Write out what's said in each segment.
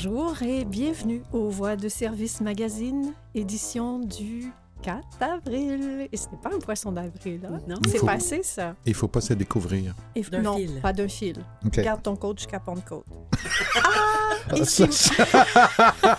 Bonjour et bienvenue aux Voix de Service Magazine, édition du 4 avril. Et ce n'est pas un poisson d'avril, hein? Non. C'est faut- passé, ça. Il faut pas se découvrir. Et- D'un non, fil. pas d'un fil. OK. Garde ton code jusqu'à Pentecôte. Ah, ici- ça, ça-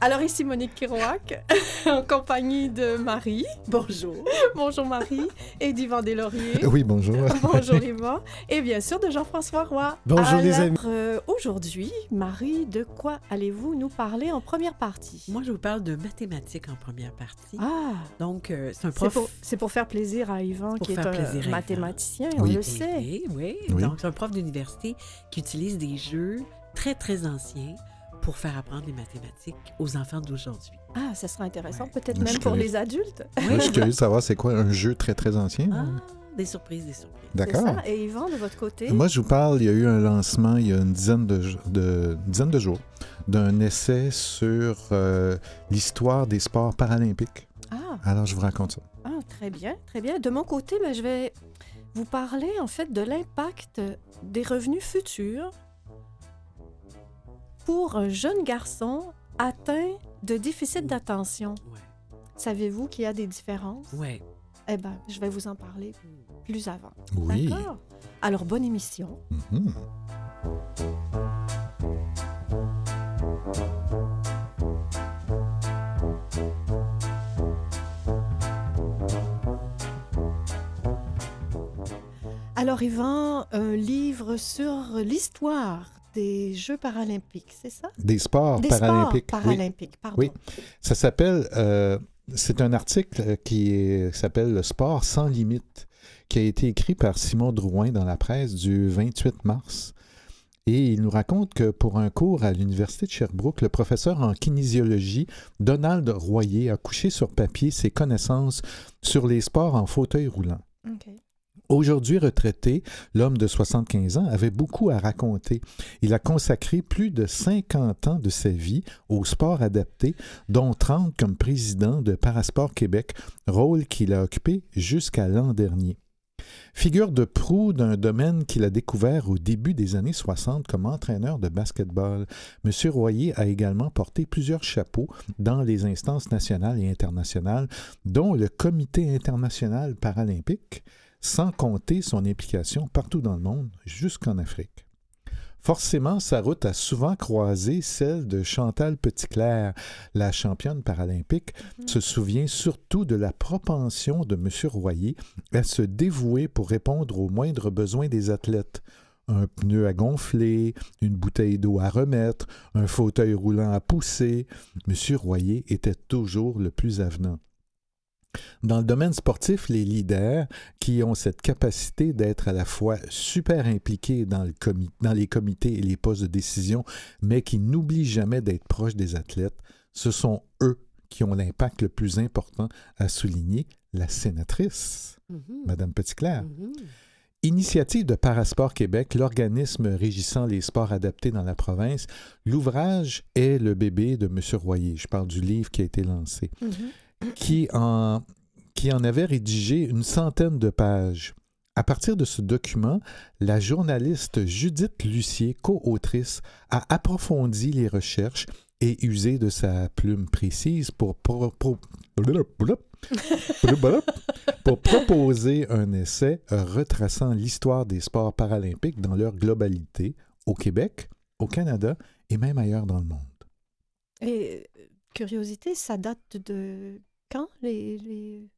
Alors ici Monique Kiroak, en compagnie de Marie. Bonjour. Bonjour Marie. Et d'Yvan Deslauriers. Oui, bonjour. Bonjour Yvan. Et bien sûr de Jean-François Roy. Bonjour, les amis. euh, Aujourd'hui, Marie, de quoi allez-vous nous parler en première partie? Moi, je vous parle de mathématiques en première partie. Ah, Donc, euh, c'est un prof. pour, c'est pour faire plaisir à Yvan, qui est un plaisir à Yvan. mathématicien, on Oui. le sait. Oui, oui. Oui. Donc, c'est un prof d'université qui utilise des jeux très, très anciens pour faire apprendre les mathématiques aux enfants d'aujourd'hui. Ah, ça sera intéressant, Ouais. peut-être même pour les adultes. Moi, je suis curieux de savoir c'est quoi un jeu très, très ancien. Ah, des surprises, des surprises. D'accord. Et Yvan, de votre côté? Moi, je vous parle, il y a eu un lancement il y a une dizaine de, jo- de- une dizaine de jours d'un essai sur euh, l'histoire des sports paralympiques. Ah, Alors, je vous raconte ça. ah, très bien, très bien. De mon côté, ben, je vais vous parler en fait de l'impact des revenus futurs pour un jeune garçon atteint de déficit d'attention. Ouais. Savez-vous qu'il y a des différences? Ouais. Eh bien, je vais vous en parler plus avant. Oui. D'accord? Alors, bonne émission. Mhm. Alors, Yvan, un livre sur l'histoire des Jeux paralympiques, c'est ça? Des sports Des paralympiques. sports Oui. paralympiques, pardon. Oui. Ça s'appelle, euh, c'est un article qui est- s'appelle Le sport sans limite, qui a été écrit par Simon Drouin dans la presse du 28 mars. Et il nous raconte que pour un cours à l'Université de Sherbrooke, le professeur en kinésiologie, Donald Royer, a couché sur papier ses connaissances sur les sports en fauteuil roulant. OK. Aujourd'hui retraité, l'homme de 75 ans avait beaucoup à raconter. Il a consacré plus de 50 ans de sa vie au sport adapté, dont 30 comme président de Parasport Québec, rôle qu'il a occupé jusqu'à l'an dernier. Figure de proue d'un domaine qu'il a découvert au début des années 60 comme entraîneur de basketball, M. Royer a également porté plusieurs chapeaux dans les instances nationales et internationales, dont le Comité international paralympique, sans compter son implication partout dans le monde, jusqu'en Afrique. Forcément, sa route a souvent croisé celle de Chantal Petitclerc, la championne paralympique, se souvient surtout de la propension de M. Royer à se dévouer pour répondre aux moindres besoins des athlètes. Un pneu à gonfler, une bouteille d'eau à remettre, un fauteuil roulant à pousser. M. Royer était toujours le plus avenant. Dans le domaine sportif, les leaders qui ont cette capacité d'être à la fois super impliqués dans, le comi- dans les comités et les postes de décision, mais qui n'oublient jamais d'être proches des athlètes, ce sont eux qui ont l'impact le plus important à souligner la sénatrice, Mhm. Madame Petitclerc. Mhm. Initiative de Parasport Québec, l'organisme régissant les sports adaptés dans la province, l'ouvrage est le bébé de M. Royer. Je parle du livre qui a été lancé Mhm. Qui en, qui en avait rédigé une centaine de pages. À partir de ce document, la journaliste Judith Lucier, co-autrice, a approfondi les recherches et usé de sa plume précise pour, pour proposer un essai retraçant l'histoire des sports paralympiques dans leur globalité au Québec, au Canada et même ailleurs dans le monde. Et euh, curiosité, ça date de quand? Les, les,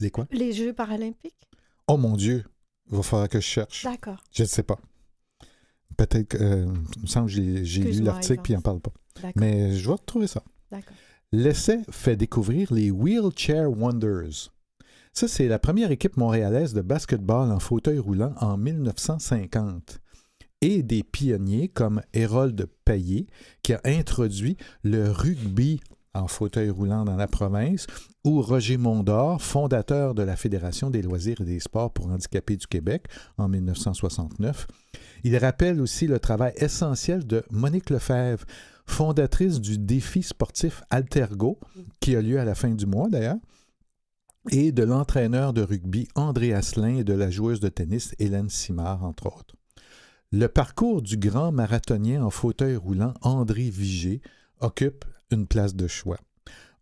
Les quoi? les Jeux paralympiques? Oh mon Dieu, il va falloir que je cherche. D'accord. Je ne sais pas. Peut-être que. euh, il me semble que j'ai lu l'article puis il n'en parle pas. D'accord. Mais je vais retrouver ça. D'accord. L'essai fait découvrir les Wheelchair Wonders. Ça, c'est la première équipe montréalaise de basketball en fauteuil roulant en 1950. Et des pionniers comme Hérold Payet, qui a introduit le rugby en fauteuil roulant dans la province, ou Roger Mondor, fondateur de la Fédération des loisirs et des sports pour handicapés du Québec en 1969. Il rappelle aussi le travail essentiel de Monique Lefebvre, fondatrice du défi sportif Altergo, qui a lieu à la fin du mois d'ailleurs, et de l'entraîneur de rugby André Asselin et de la joueuse de tennis Hélène Simard, entre autres. Le parcours du grand marathonien en fauteuil roulant André Vigé occupe une place de choix.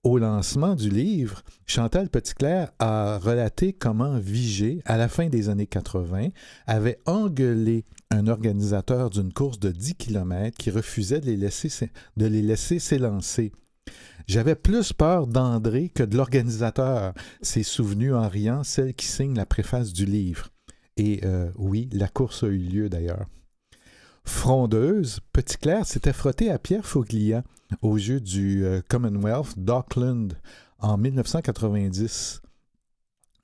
Au lancement du livre, Chantal Petitclerc a relaté comment Vigé, à la fin des années 80, avait engueulé un organisateur d'une course de 10 km qui refusait de les laisser, s'élancer. J'avais plus peur d'André que de l'organisateur, s'est souvenu en riant celle qui signe la préface du livre. Et euh, oui, la course a eu lieu d'ailleurs. Frondeuse, Petit Clair s'était frotté à Pierre Foglia au jeu du euh, Commonwealth d'Auckland en 1990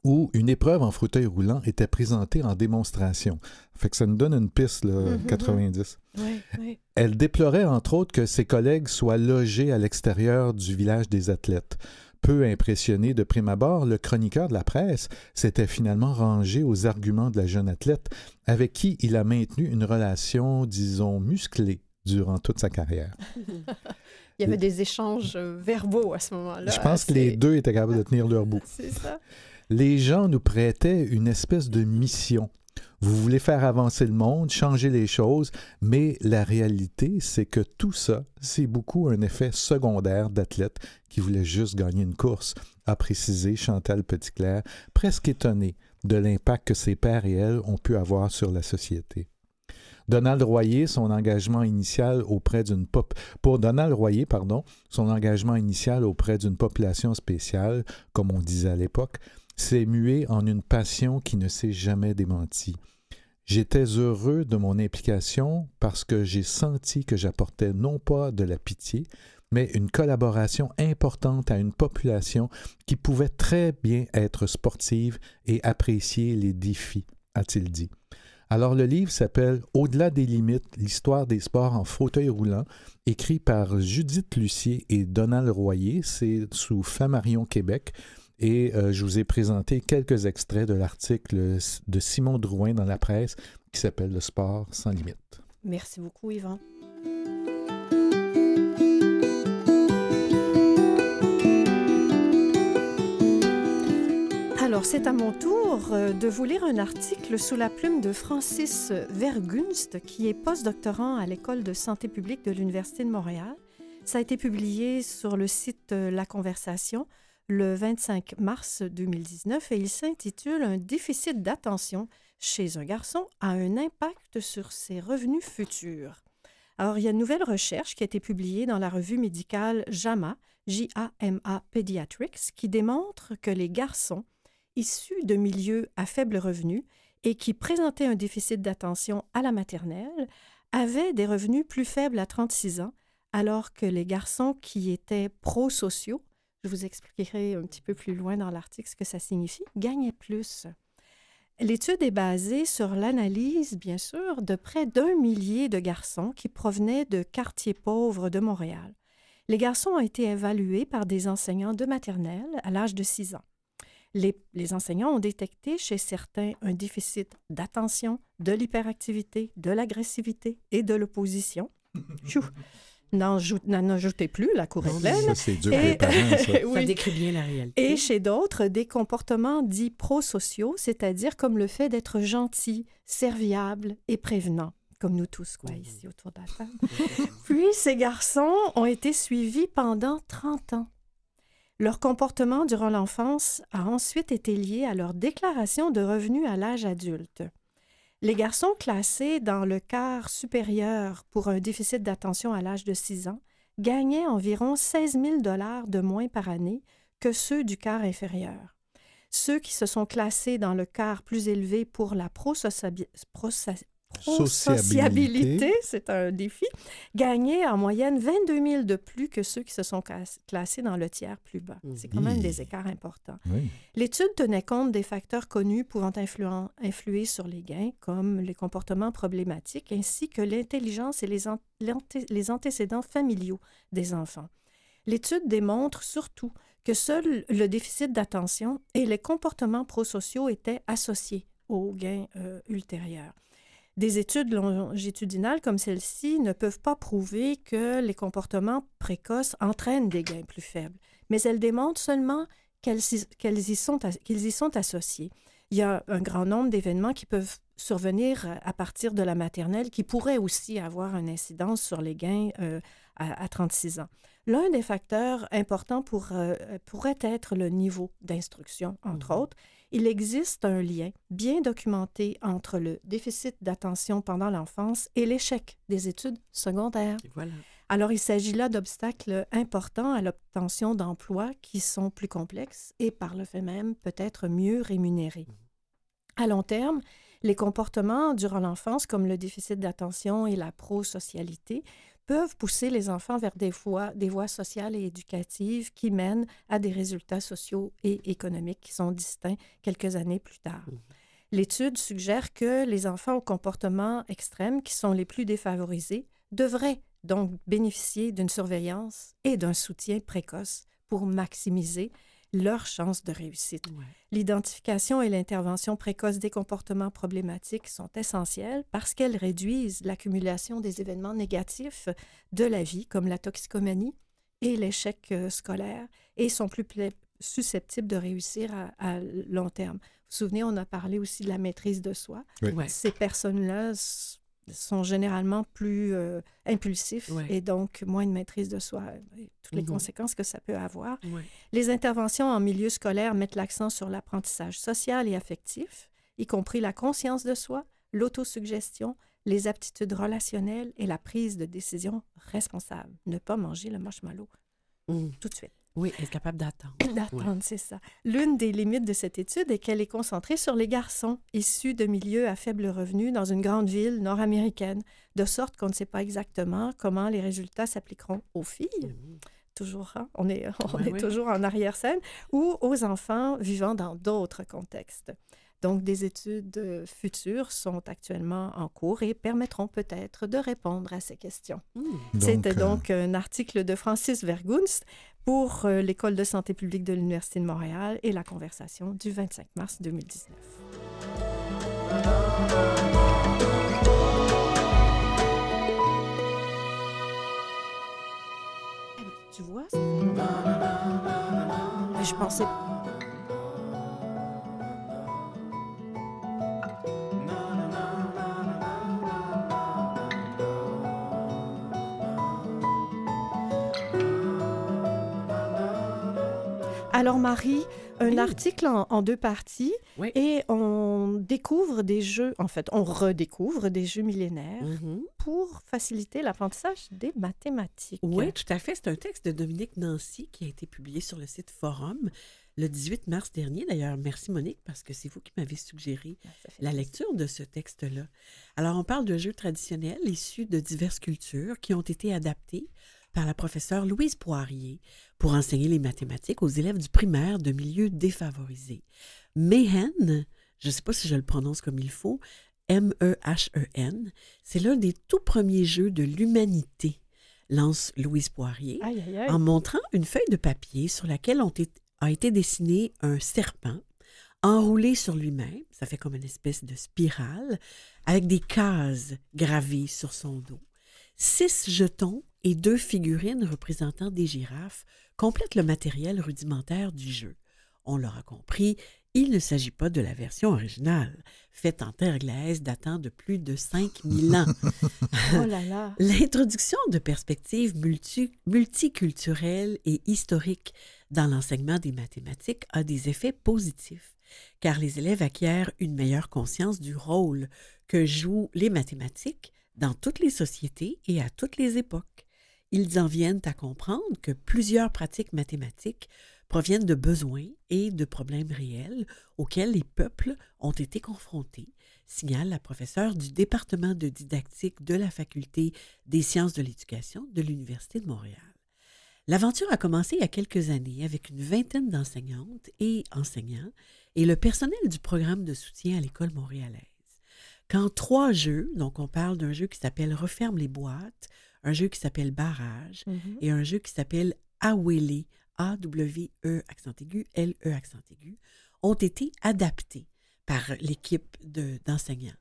où une épreuve en fauteuil roulant était présentée en démonstration. Fait que ça nous donne une piste, là, 90. Oui, Elle déplorait entre autres que ses collègues soient logés à l'extérieur du village des athlètes. Peu impressionné de prime abord, le chroniqueur de la presse s'était finalement rangé aux arguments de la jeune athlète avec qui il a maintenu une relation, disons, musclée durant toute sa carrière. Il y avait des échanges euh, verbaux à ce moment-là. Je pense que les deux étaient capables de tenir leur bout. C'est ça. Les gens nous prêtaient une espèce de mission. Vous voulez faire avancer le monde, changer les choses, mais la réalité, c'est que tout ça, c'est beaucoup un effet secondaire d'athlètes qui voulaient juste gagner une course, a précisé Chantal Petitclerc, presque étonnée de l'impact que ses pères et elle ont pu avoir sur la société. Donald Royer, son engagement initial auprès d'une pop... pour Donald Royer, pardon, son engagement initial auprès d'une population spéciale, comme on disait à l'époque, s'est mué en une passion qui ne s'est jamais démentie. J'étais heureux de mon implication parce que j'ai senti que j'apportais non pas de la pitié, mais une collaboration importante à une population qui pouvait très bien être sportive et apprécier les défis, a-t-il dit. Alors le livre s'appelle Au-delà des limites, l'histoire des sports en fauteuil roulant, écrit par Judith Lucier et Donald Royer, c'est sous Flammarion Québec, et euh, je vous ai présenté quelques extraits de l'article de Simon Drouin dans la presse qui s'appelle Le sport sans limite. Merci beaucoup, Yvan. Alors, c'est à mon tour euh, de vous lire un article sous la plume de Francis Vergunst, qui est postdoctorant à l'École de santé publique de l'Université de Montréal. Ça a été publié sur le site euh, La Conversation le 25 mars 2019 et il s'intitule Un déficit d'attention chez un garçon a un impact sur ses revenus futurs. Alors, il y a une nouvelle recherche qui a été publiée dans la revue médicale JAMA, J-A-M-A Pediatrics, qui démontre que les garçons issus de milieux à faible revenu et qui présentaient un déficit d'attention à la maternelle avaient des revenus plus faibles à 36 ans, alors que les garçons qui étaient prosociaux, je vous expliquerai un petit peu plus loin dans l'article ce que ça signifie, gagnaient plus. L'étude est basée sur l'analyse, bien sûr, de près d'un millier de garçons qui provenaient de quartiers pauvres de Montréal. Les garçons ont été évalués par des enseignants de maternelle à l'âge de 6 ans. Les, les, enseignants ont détecté chez certains un déficit d'attention, de l'hyperactivité, de l'agressivité et de l'opposition. N'en ajoutez plus, la cour est pleine. Ça, c'est dur les parents, ça. Décrit bien la réalité. Et chez d'autres, des comportements dits prosociaux, c'est-à-dire comme le fait d'être gentil, serviable et prévenant, comme nous tous, quoi, ici autour de la table. Puis, ces garçons ont été suivis pendant 30 ans. Leur comportement durant l'enfance a ensuite été lié à leur déclaration de revenus à l'âge adulte. Les garçons classés dans le quart supérieur pour un déficit d'attention à l'âge de 6 ans gagnaient environ 16 000 dollars de moins par année que ceux du quart inférieur. Ceux qui se sont classés dans le quart plus élevé pour la prosociabi- prosociabilité, c'est un défi, gagnaient en moyenne 22 000 de plus que ceux qui se sont clas- classés dans le tiers plus bas. C'est quand même des écarts importants. Oui. L'étude tenait compte des facteurs connus pouvant influer sur les gains, comme les comportements problématiques, ainsi que l'intelligence et les, an- l'anté- les antécédents familiaux des enfants. L'étude démontre surtout que seul le déficit d'attention et les comportements prosociaux étaient associés aux gains euh, ultérieurs. Des études longitudinales comme celle-ci ne peuvent pas prouver que les comportements précoces entraînent des gains plus faibles, mais elles démontrent seulement qu'elles y, sont, qu'ils y sont associés. Il y a un grand nombre d'événements qui peuvent survenir à partir de la maternelle qui pourrait aussi avoir une incidence sur les gains euh, à, 36 ans. L'un des facteurs importants pour, euh, pourrait être le niveau d'instruction, entre mhm. autres. Il existe un lien bien documenté entre le déficit d'attention pendant l'enfance et l'échec des études secondaires. Alors, il s'agit là d'obstacles importants à l'obtention d'emplois qui sont plus complexes et par le fait même peut-être mieux rémunérés. Mhm. À long terme, les comportements durant l'enfance, comme le déficit d'attention et la prosocialité, peuvent pousser les enfants vers des voies, des voies sociales et éducatives qui mènent à des résultats sociaux et économiques qui sont distincts quelques années plus tard. Mmh. L'étude suggère que les enfants aux comportements extrêmes, qui sont les plus défavorisés, devraient donc bénéficier d'une surveillance et d'un soutien précoce pour maximiser leurs chances de réussite. L'identification et l'intervention précoce des comportements problématiques sont essentielles parce qu'elles réduisent l'accumulation des événements négatifs de la vie, comme la toxicomanie et l'échec euh, scolaire, et sont plus susceptibles de réussir à, long terme. Vous vous souvenez, on a parlé aussi de la maîtrise de soi. Ces personnes-là sont généralement plus euh, impulsifs et donc moins de maîtrise de soi et toutes les conséquences que ça peut avoir. Les interventions en milieu scolaire mettent l'accent sur l'apprentissage social et affectif, y compris la conscience de soi, l'autosuggestion, les aptitudes relationnelles et la prise de décision responsable. Ne pas manger le marshmallow mmh. tout de suite. Oui, être capable d'attendre. D'attendre, c'est ça. L'une des limites de cette étude est qu'elle est concentrée sur les garçons issus de milieux à faible revenu dans une grande ville nord-américaine, de sorte qu'on ne sait pas exactement comment les résultats s'appliqueront aux filles. Mmh. Toujours, hein? on est, on est toujours en arrière-scène, ou aux enfants vivant dans d'autres contextes. Donc, des études euh, futures sont actuellement en cours et permettront peut-être de répondre à ces questions. Mmh. C'était donc, euh, un article de Francis Vergunst pour euh, l'École de santé publique de l'Université de Montréal et la conversation du 25 mars 2019. Eh ben, tu vois, je pensais Alors Marie, un article en, deux parties et on découvre des jeux, en fait, on redécouvre des jeux millénaires mm-hmm. pour faciliter l'apprentissage des mathématiques. Oui, tout à fait. C'est un texte de Dominique Nancy qui a été publié sur le site Forum le 18 mars dernier. D'ailleurs, merci Monique parce que c'est vous qui m'avez suggéré ah, la lecture de ce texte-là. Alors, on parle de jeux traditionnels issus de diverses cultures qui ont été adaptés par la professeure Louise Poirier pour enseigner les mathématiques aux élèves du primaire de milieux défavorisés. Mehen, je ne sais pas si je le prononce comme il faut, M-E-H-E-N, c'est l'un des tout premiers jeux de l'humanité, lance Louise Poirier, en montrant une feuille de papier sur laquelle a été dessiné un serpent enroulé sur lui-même, ça fait comme une espèce de spirale, avec des cases gravées sur son dos. Six jetons et deux figurines représentant des girafes complètent le matériel rudimentaire du jeu. On l'aura compris, il ne s'agit pas de la version originale, faite en terre glaise datant de plus de 5000 ans. oh là là. L'introduction de perspectives multiculturelles et historiques dans l'enseignement des mathématiques a des effets positifs, car les élèves acquièrent une meilleure conscience du rôle que jouent les mathématiques dans toutes les sociétés et à toutes les époques. Ils en viennent à comprendre que plusieurs pratiques mathématiques proviennent de besoins et de problèmes réels auxquels les peuples ont été confrontés, signale la professeure du département de didactique de la Faculté des sciences de l'éducation de l'Université de Montréal. L'aventure a commencé il y a quelques années avec une vingtaine d'enseignantes et enseignants et le personnel du programme de soutien à l'école montréalaise quand trois jeux, donc on parle d'un jeu qui s'appelle Referme les boîtes, un jeu qui s'appelle Barrage mm-hmm. et un jeu qui s'appelle Awele, A-W-E accent aigu, L-E accent aigu, ont été adaptés par l'équipe d'enseignants.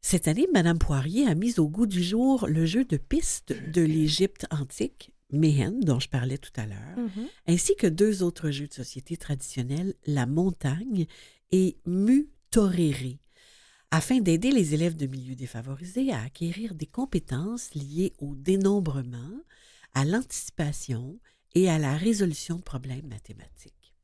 Cette année, Mme Poirier a mis au goût du jour le jeu de piste de l'Égypte antique, Mehen, dont je parlais tout à l'heure, mm-hmm. ainsi que deux autres jeux de société traditionnels, La Montagne et Mu. Afin d'aider les élèves de milieux défavorisés à acquérir des compétences liées au dénombrement, à l'anticipation et à la résolution de problèmes mathématiques.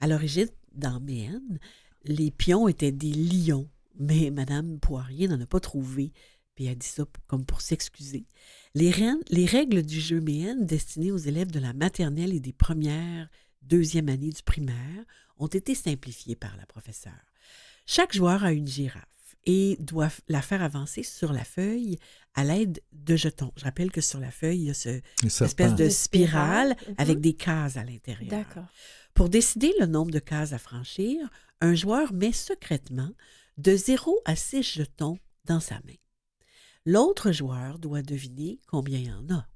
À l'origine, dans Méhen, les pions étaient des lions, mais Madame Poirier n'en a pas trouvé, puis elle dit ça comme pour s'excuser. Les, les, règles du jeu Méhen destinées aux élèves de la maternelle et des premières, deuxième années du primaire ont été simplifiées par la professeure. Chaque joueur a une girafe et doit la faire avancer sur la feuille à l'aide de jetons. Je rappelle que sur la feuille, il y a ce, cette espèce de spirale avec mhm. des cases à l'intérieur. D'accord. Pour décider le nombre de cases à franchir, un joueur met secrètement de 0 à 6 jetons dans sa main. L'autre joueur doit deviner combien il y en a.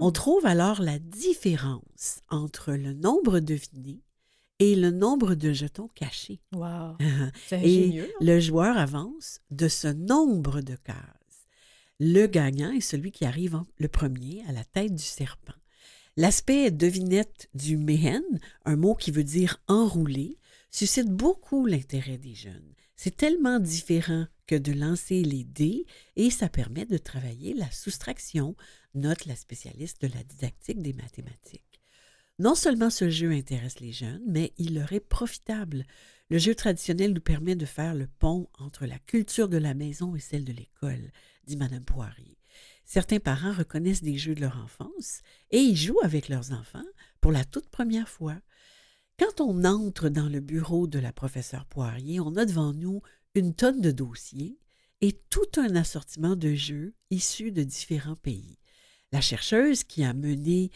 On hmm. trouve alors la différence entre le nombre deviné et le nombre de jetons cachés. Wow. et hein? le joueur avance de ce nombre de cases. Le gagnant est celui qui arrive le premier à la tête du serpent. L'aspect devinette du mehen, un mot qui veut dire enroulé, suscite beaucoup l'intérêt des jeunes. C'est tellement différent que de lancer les dés et ça permet de travailler la soustraction, note la spécialiste de la didactique des mathématiques. Non seulement ce jeu intéresse les jeunes, mais il leur est profitable. Le jeu traditionnel nous permet de faire le pont entre la culture de la maison et celle de l'école, dit Madame Poirier. Certains parents reconnaissent des jeux de leur enfance et y jouent avec leurs enfants pour la toute première fois. Quand on entre dans le bureau de la professeure Poirier, on a devant nous une tonne de dossiers et tout un assortiment de jeux issus de différents pays. La chercheuse qui a mené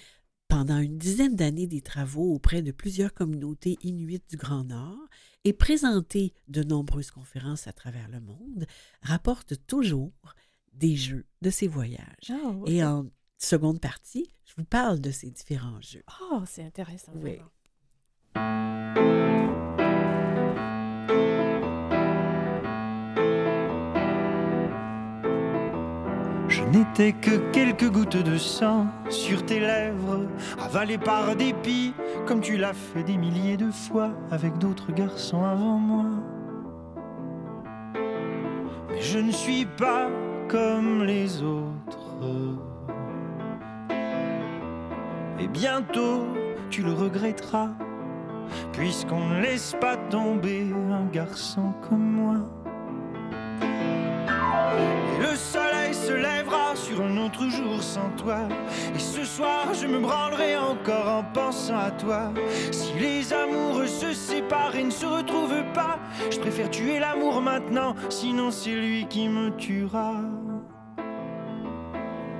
pendant une dizaine d'années des travaux auprès de plusieurs communautés inuites du Grand Nord et présenté de nombreuses conférences à travers le monde, rapporte toujours des jeux de ses voyages. Ah, et en seconde partie, je vous parle de ces différents jeux. Oh, c'est intéressant. Oui. N'étais que quelques gouttes de sang sur tes lèvres, avalées par dépit, comme tu l'as fait des milliers de fois avec d'autres garçons avant moi. Mais je ne suis pas comme les autres. Et bientôt, tu le regretteras, puisqu'on ne laisse pas tomber un garçon comme moi. Se lèvera sur un autre jour sans toi. Et ce soir, je me branlerai encore en pensant à toi. Si les amoureux se séparent et ne se retrouvent pas, je préfère tuer l'amour maintenant, sinon c'est lui qui me tuera.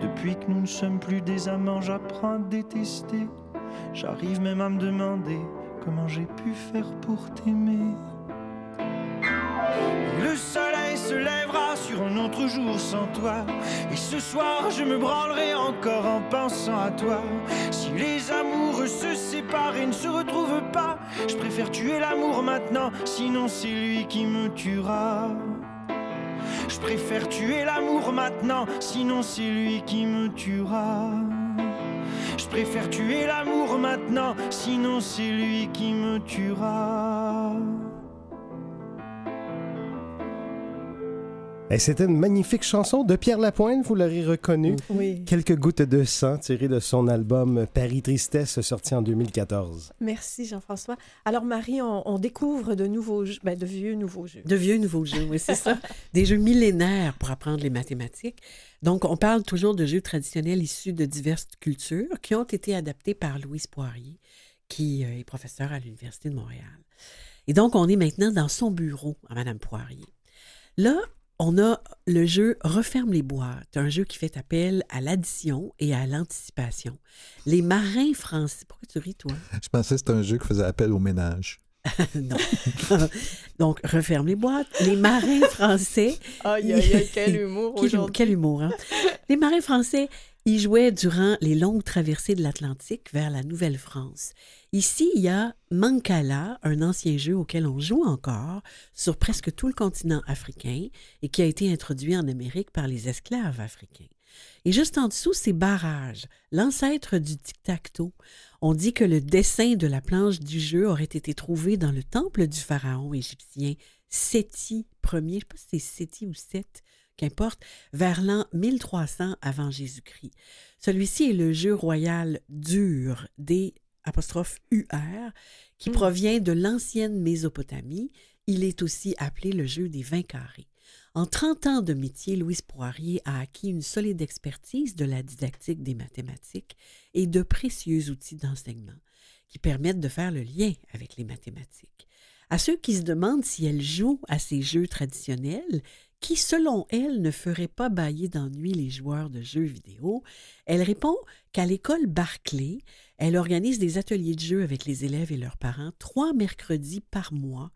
Depuis que nous ne sommes plus des amants, j'apprends à détester. J'arrive même à me demander comment j'ai pu faire pour t'aimer. Le soleil se lèvera sur un autre jour sans toi. Et ce soir, je me branlerai encore en pensant à toi. Si les amoureux se séparent et ne se retrouvent pas, je préfère tuer l'amour maintenant, sinon c'est lui qui me tuera. Je préfère tuer l'amour maintenant, sinon c'est lui qui me tuera. Je préfère tuer l'amour maintenant, sinon c'est lui qui me tuera. C'était une magnifique chanson de Pierre Lapointe, vous l'aurez reconnu. Oui. Quelques gouttes de sang tirées de son album Paris Tristesse, sorti en 2014. Merci Jean-François. Alors Marie, on, découvre de nouveaux jeux, ben, de vieux nouveaux jeux. De vieux nouveaux jeux, oui, c'est ça. Des jeux millénaires pour apprendre les mathématiques. Donc, on parle toujours de jeux traditionnels issus de diverses cultures qui ont été adaptés par Louise Poirier, qui euh, est professeure à l'Université de Montréal. Et donc, on est maintenant dans son bureau à Madame Poirier. Là, on a le jeu Referme les boîtes, un jeu qui fait appel à l'addition et à l'anticipation. Les marins français. Pourquoi tu ris, toi? Je pensais que c'était un jeu qui faisait appel au ménage. non. Donc, referme les boîtes. Les marins français. Aïe, aïe, aïe, quel humour aujourd'hui. Quel humour, hein? Les marins français y jouaient durant les longues traversées de l'Atlantique vers la Nouvelle-France. Ici, il y a Mancala, un ancien jeu auquel on joue encore sur presque tout le continent africain et qui a été introduit en Amérique par les esclaves africains. Et juste en dessous, c'est Barrage, l'ancêtre du tic-tac-toe. On dit que le dessin de la planche du jeu aurait été trouvé dans le temple du pharaon égyptien Séti Ier, je ne sais pas si c'est Séti ou Seth, qu'importe, vers l'an 1300 avant Jésus-Christ. Celui-ci est le jeu royal dur des apostrophes UR qui Hmm. provient de l'ancienne Mésopotamie. Il est aussi appelé le jeu des 20 carrés. En 30 ans de métier, Louise Poirier a acquis une solide expertise de la didactique des mathématiques et de précieux outils d'enseignement qui permettent de faire le lien avec les mathématiques. À ceux qui se demandent si elle joue à ces jeux traditionnels, qui, selon elle, ne feraient pas bailler d'ennui les joueurs de jeux vidéo, elle répond qu'à l'école Barclay, elle organise des ateliers de jeux avec les élèves et leurs parents trois mercredis par mois.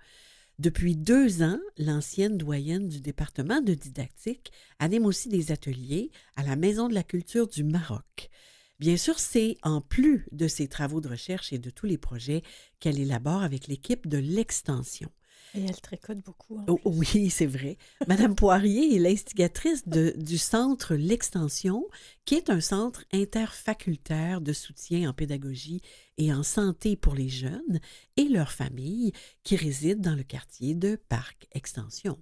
Depuis deux ans, l'ancienne doyenne du département de didactique anime aussi des ateliers à la Maison de la culture du Maroc. Bien sûr, c'est en plus de ses travaux de recherche et de tous les projets qu'elle élabore avec l'équipe de l'extension. Et elle tricote beaucoup. en Oh, oui, c'est vrai. Madame Poirier est l'instigatrice de- du centre L'Extension, qui est un centre interfacultaire de soutien en pédagogie et en santé pour les jeunes et leurs familles qui résident dans le quartier de Parc Extension.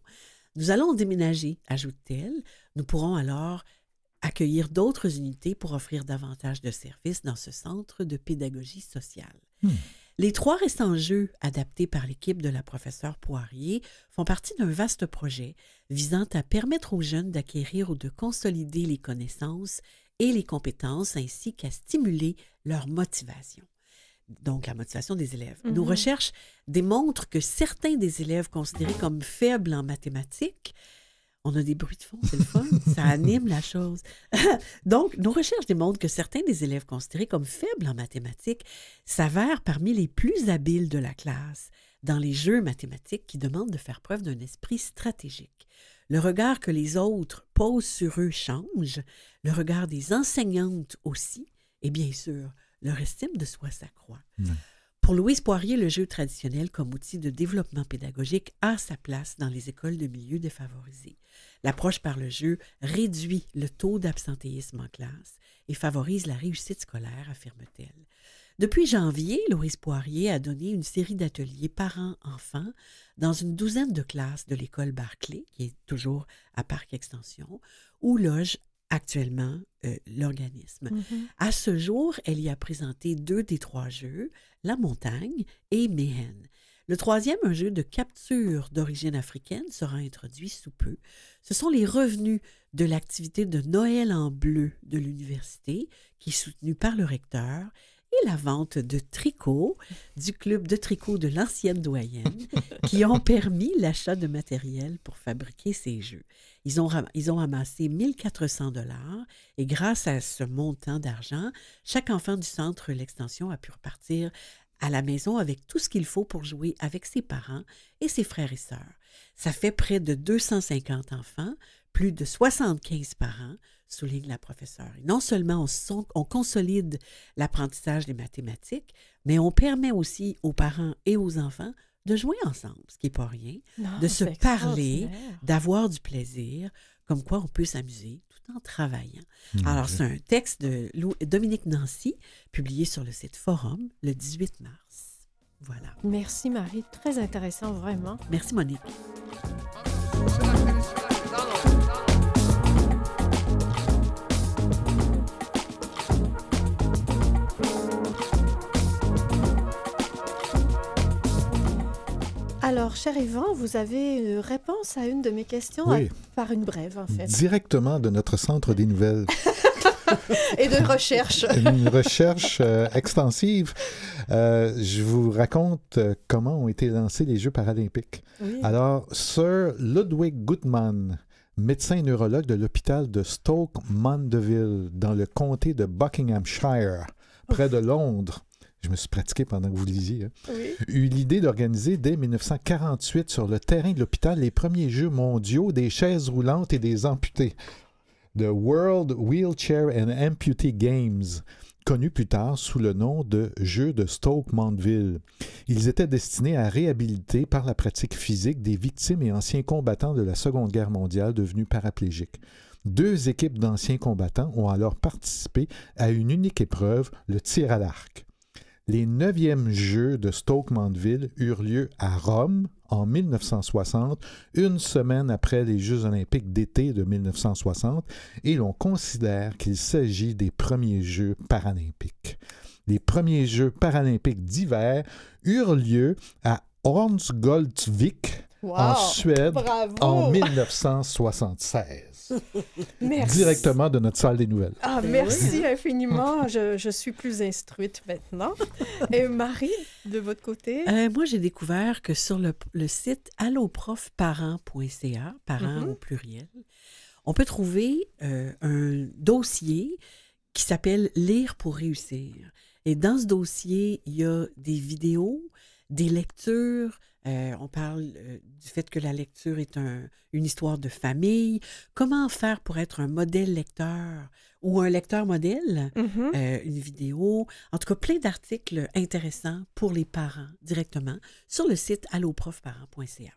Nous allons déménager, ajoute-t-elle. Nous pourrons alors accueillir d'autres unités pour offrir davantage de services dans ce centre de pédagogie sociale. Hmm. Les trois restants jeux adaptés par l'équipe de la professeure Poirier font partie d'un vaste projet visant à permettre aux jeunes d'acquérir ou de consolider les connaissances et les compétences ainsi qu'à stimuler leur motivation. Donc, la motivation des élèves. Nos Mhm. recherches démontrent que certains des élèves considérés comme faibles en mathématiques on a des bruits de fond, c'est le fun, ça anime la chose. Donc, nos recherches démontrent que certains des élèves considérés comme faibles en mathématiques s'avèrent parmi les plus habiles de la classe dans les jeux mathématiques qui demandent de faire preuve d'un esprit stratégique. Le regard que les autres posent sur eux change, le regard des enseignantes aussi, et bien sûr, leur estime de soi s'accroît. Pour Louise Poirier, le jeu traditionnel comme outil de développement pédagogique a sa place dans les écoles de milieux défavorisés. L'approche par le jeu réduit le taux d'absentéisme en classe et favorise la réussite scolaire, affirme-t-elle. Depuis janvier, Louise Poirier a donné une série d'ateliers parents-enfants dans une douzaine de classes de l'école Barclay, qui est toujours à Parc Extension, où loge actuellement euh, l'organisme. Mhm. À ce jour, elle y a présenté deux des trois jeux, La montagne et Mehen. Le troisième, un jeu de capture d'origine africaine, sera introduit sous peu. Ce sont les revenus de l'activité de Noël en bleu de l'université, qui est soutenue par le recteur, et la vente de tricots du club de tricot de l'ancienne doyenne, qui ont permis l'achat de matériel pour fabriquer ces jeux. Ils ont, ils ont amassé 1400 dollars et grâce à ce montant d'argent, chaque enfant du centre L'Extension a pu repartir à la maison avec tout ce qu'il faut pour jouer avec ses parents et ses frères et sœurs. Ça fait près de 250 enfants, plus de 75 parents, souligne la professeure. Non seulement on consolide l'apprentissage des mathématiques, mais on permet aussi aux parents et aux enfants de jouer ensemble, ce qui n'est pas rien, Non, de se parler, d'avoir du plaisir, comme quoi on peut s'amuser tout en travaillant. Alors, c'est un texte de Lou- Dominique Nancy, publié sur le site Forum le 18 mars. Voilà. Merci Marie, très intéressant vraiment. Merci, Monique. Alors, cher Yvan, vous avez une réponse à une de mes questions Oui. à- par une brève, en fait, Directement de notre centre des nouvelles. et de recherche. Une recherche euh, extensive. Euh, je vous raconte euh, comment ont été lancés les Jeux paralympiques. Oui. Alors, Sir Ludwig Gutmann, médecin neurologue de l'hôpital de Stoke Mandeville, dans le comté de Buckinghamshire, près de Londres. Je me suis pratiqué pendant que vous lisiez. hein. Oui. eut l'idée d'organiser dès 1948 sur le terrain de l'hôpital les premiers Jeux mondiaux des chaises roulantes et des amputés. The World Wheelchair and Amputee Games, connus plus tard sous le nom de Jeux de Stoke Mandeville. Ils étaient destinés à réhabiliter par la pratique physique des victimes et anciens combattants de la Seconde Guerre mondiale devenus paraplégiques. Deux équipes d'anciens combattants ont alors participé à une unique épreuve, le tir à l'arc. Les neuvièmes Jeux de Stoke Mandeville eurent lieu à Rome en 1960, une semaine après les Jeux olympiques d'été de 1960, et l'on considère qu'il s'agit des premiers Jeux paralympiques. Les premiers Jeux paralympiques d'hiver eurent lieu à Hornsgoldvik, Wow! en Suède, Bravo! en 1976, Merci. directement de notre salle des nouvelles. Ah, merci infiniment. Je, je suis plus instruite maintenant. Et Marie, de votre côté? Euh, moi, j'ai découvert que sur le, le site alloprofparents.ca, parents Mhm. au pluriel, on peut trouver euh, un dossier qui s'appelle Lire pour réussir. Et dans ce dossier, il y a des vidéos, des lectures. Euh, on parle euh, du fait que la lecture est un- une histoire de famille. Comment faire pour être un modèle lecteur ou un lecteur modèle? Mhm. euh, une vidéo, en tout cas plein d'articles intéressants pour les parents directement sur le site alloprofparents.ca.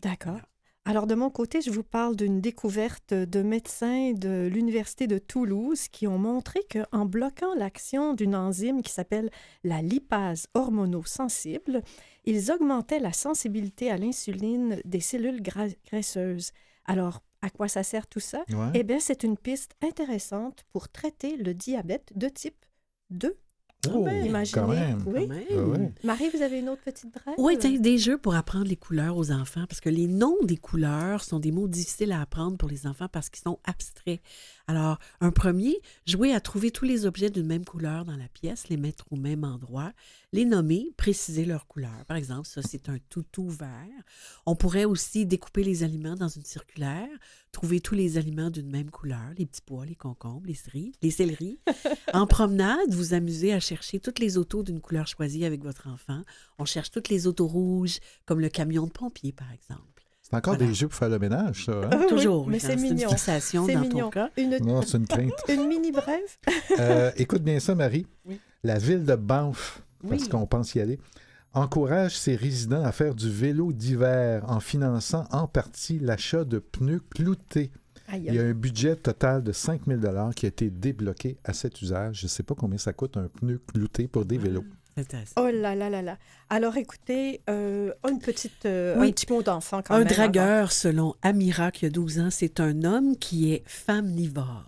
D'accord. Alors, de mon côté, je vous parle d'une découverte de médecins de l'Université de Toulouse qui ont montré qu'en bloquant l'action d'une enzyme qui s'appelle la lipase hormonosensible, ils augmentaient la sensibilité à l'insuline des cellules gra- graisseuses. Alors, à quoi ça sert tout ça? Ouais. Eh bien, c'est une piste intéressante pour traiter le diabète de type 2. Oh, ben, Imaginez. quand même. Oui. Quand même. Ouais. Marie, vous avez une autre petite brève? Oui, tiens, des jeux pour apprendre les couleurs aux enfants, parce que les noms des couleurs sont des mots difficiles à apprendre pour les enfants parce qu'ils sont abstraits. Alors, un premier, jouer à trouver tous les objets d'une même couleur dans la pièce, les mettre au même endroit, les nommer, préciser leur couleur. Par exemple, ça, c'est un toutou vert. On pourrait aussi découper les aliments dans une circulaire, trouver tous les aliments d'une même couleur, les petits pois, les concombres, les céleris. Les céleris. en promenade, vous amusez à chercher toutes les autos d'une couleur choisie avec votre enfant. On cherche toutes les autos rouges, comme le camion de pompier, par exemple. C'est encore Voilà. des jeux pour faire le ménage, ça. hein? Ah oui, Toujours. mais c'est une mignon. C'est dans mignon. ton cas. Une, Non, c'est une crainte. une mini brève? Euh, écoute bien ça, Marie. Oui. La ville de Banff, parce Oui. qu'on pense y aller, encourage ses résidents à faire du vélo d'hiver en finançant en partie l'achat de pneus cloutés. Aïe, Il y a un budget total de 5 000 qui a été débloqué à cet usage. Je ne sais pas combien ça coûte un pneu clouté pour des vélos. Intéressant. Oh là là là là. Alors écoutez, euh, une petite, euh, Oui. un petit mot d'enfant quand Un même. dragueur, selon Amira, qui a 12 ans, c'est un homme qui est va-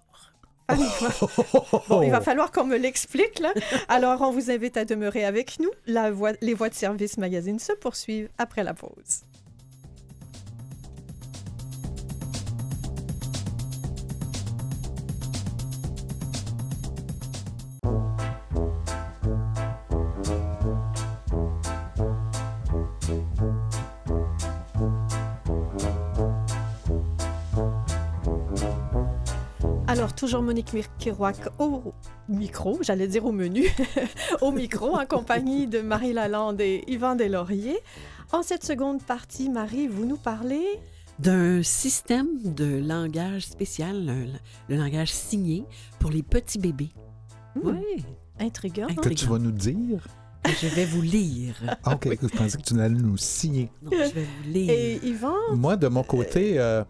Bon, il va falloir qu'on me l'explique là. Alors on vous invite à demeurer avec nous. La voie- les voies de service magazine se poursuivent après la pause. Alors, toujours Monique Mirkiroak au micro, j'allais dire au menu, au micro, en compagnie de Marie Lalande et Yvan Deslauriers. En cette seconde partie, Marie, vous nous parlez D'un système de langage spécial, le, le langage signé pour les petits bébés. Hmm, Oui, intriguant. Que tu vas nous dire? je vais vous lire. Ah, OK. Je pensais que tu allais nous signer. Non, je vais vous lire. Et Yvan, Moi, de mon côté, euh,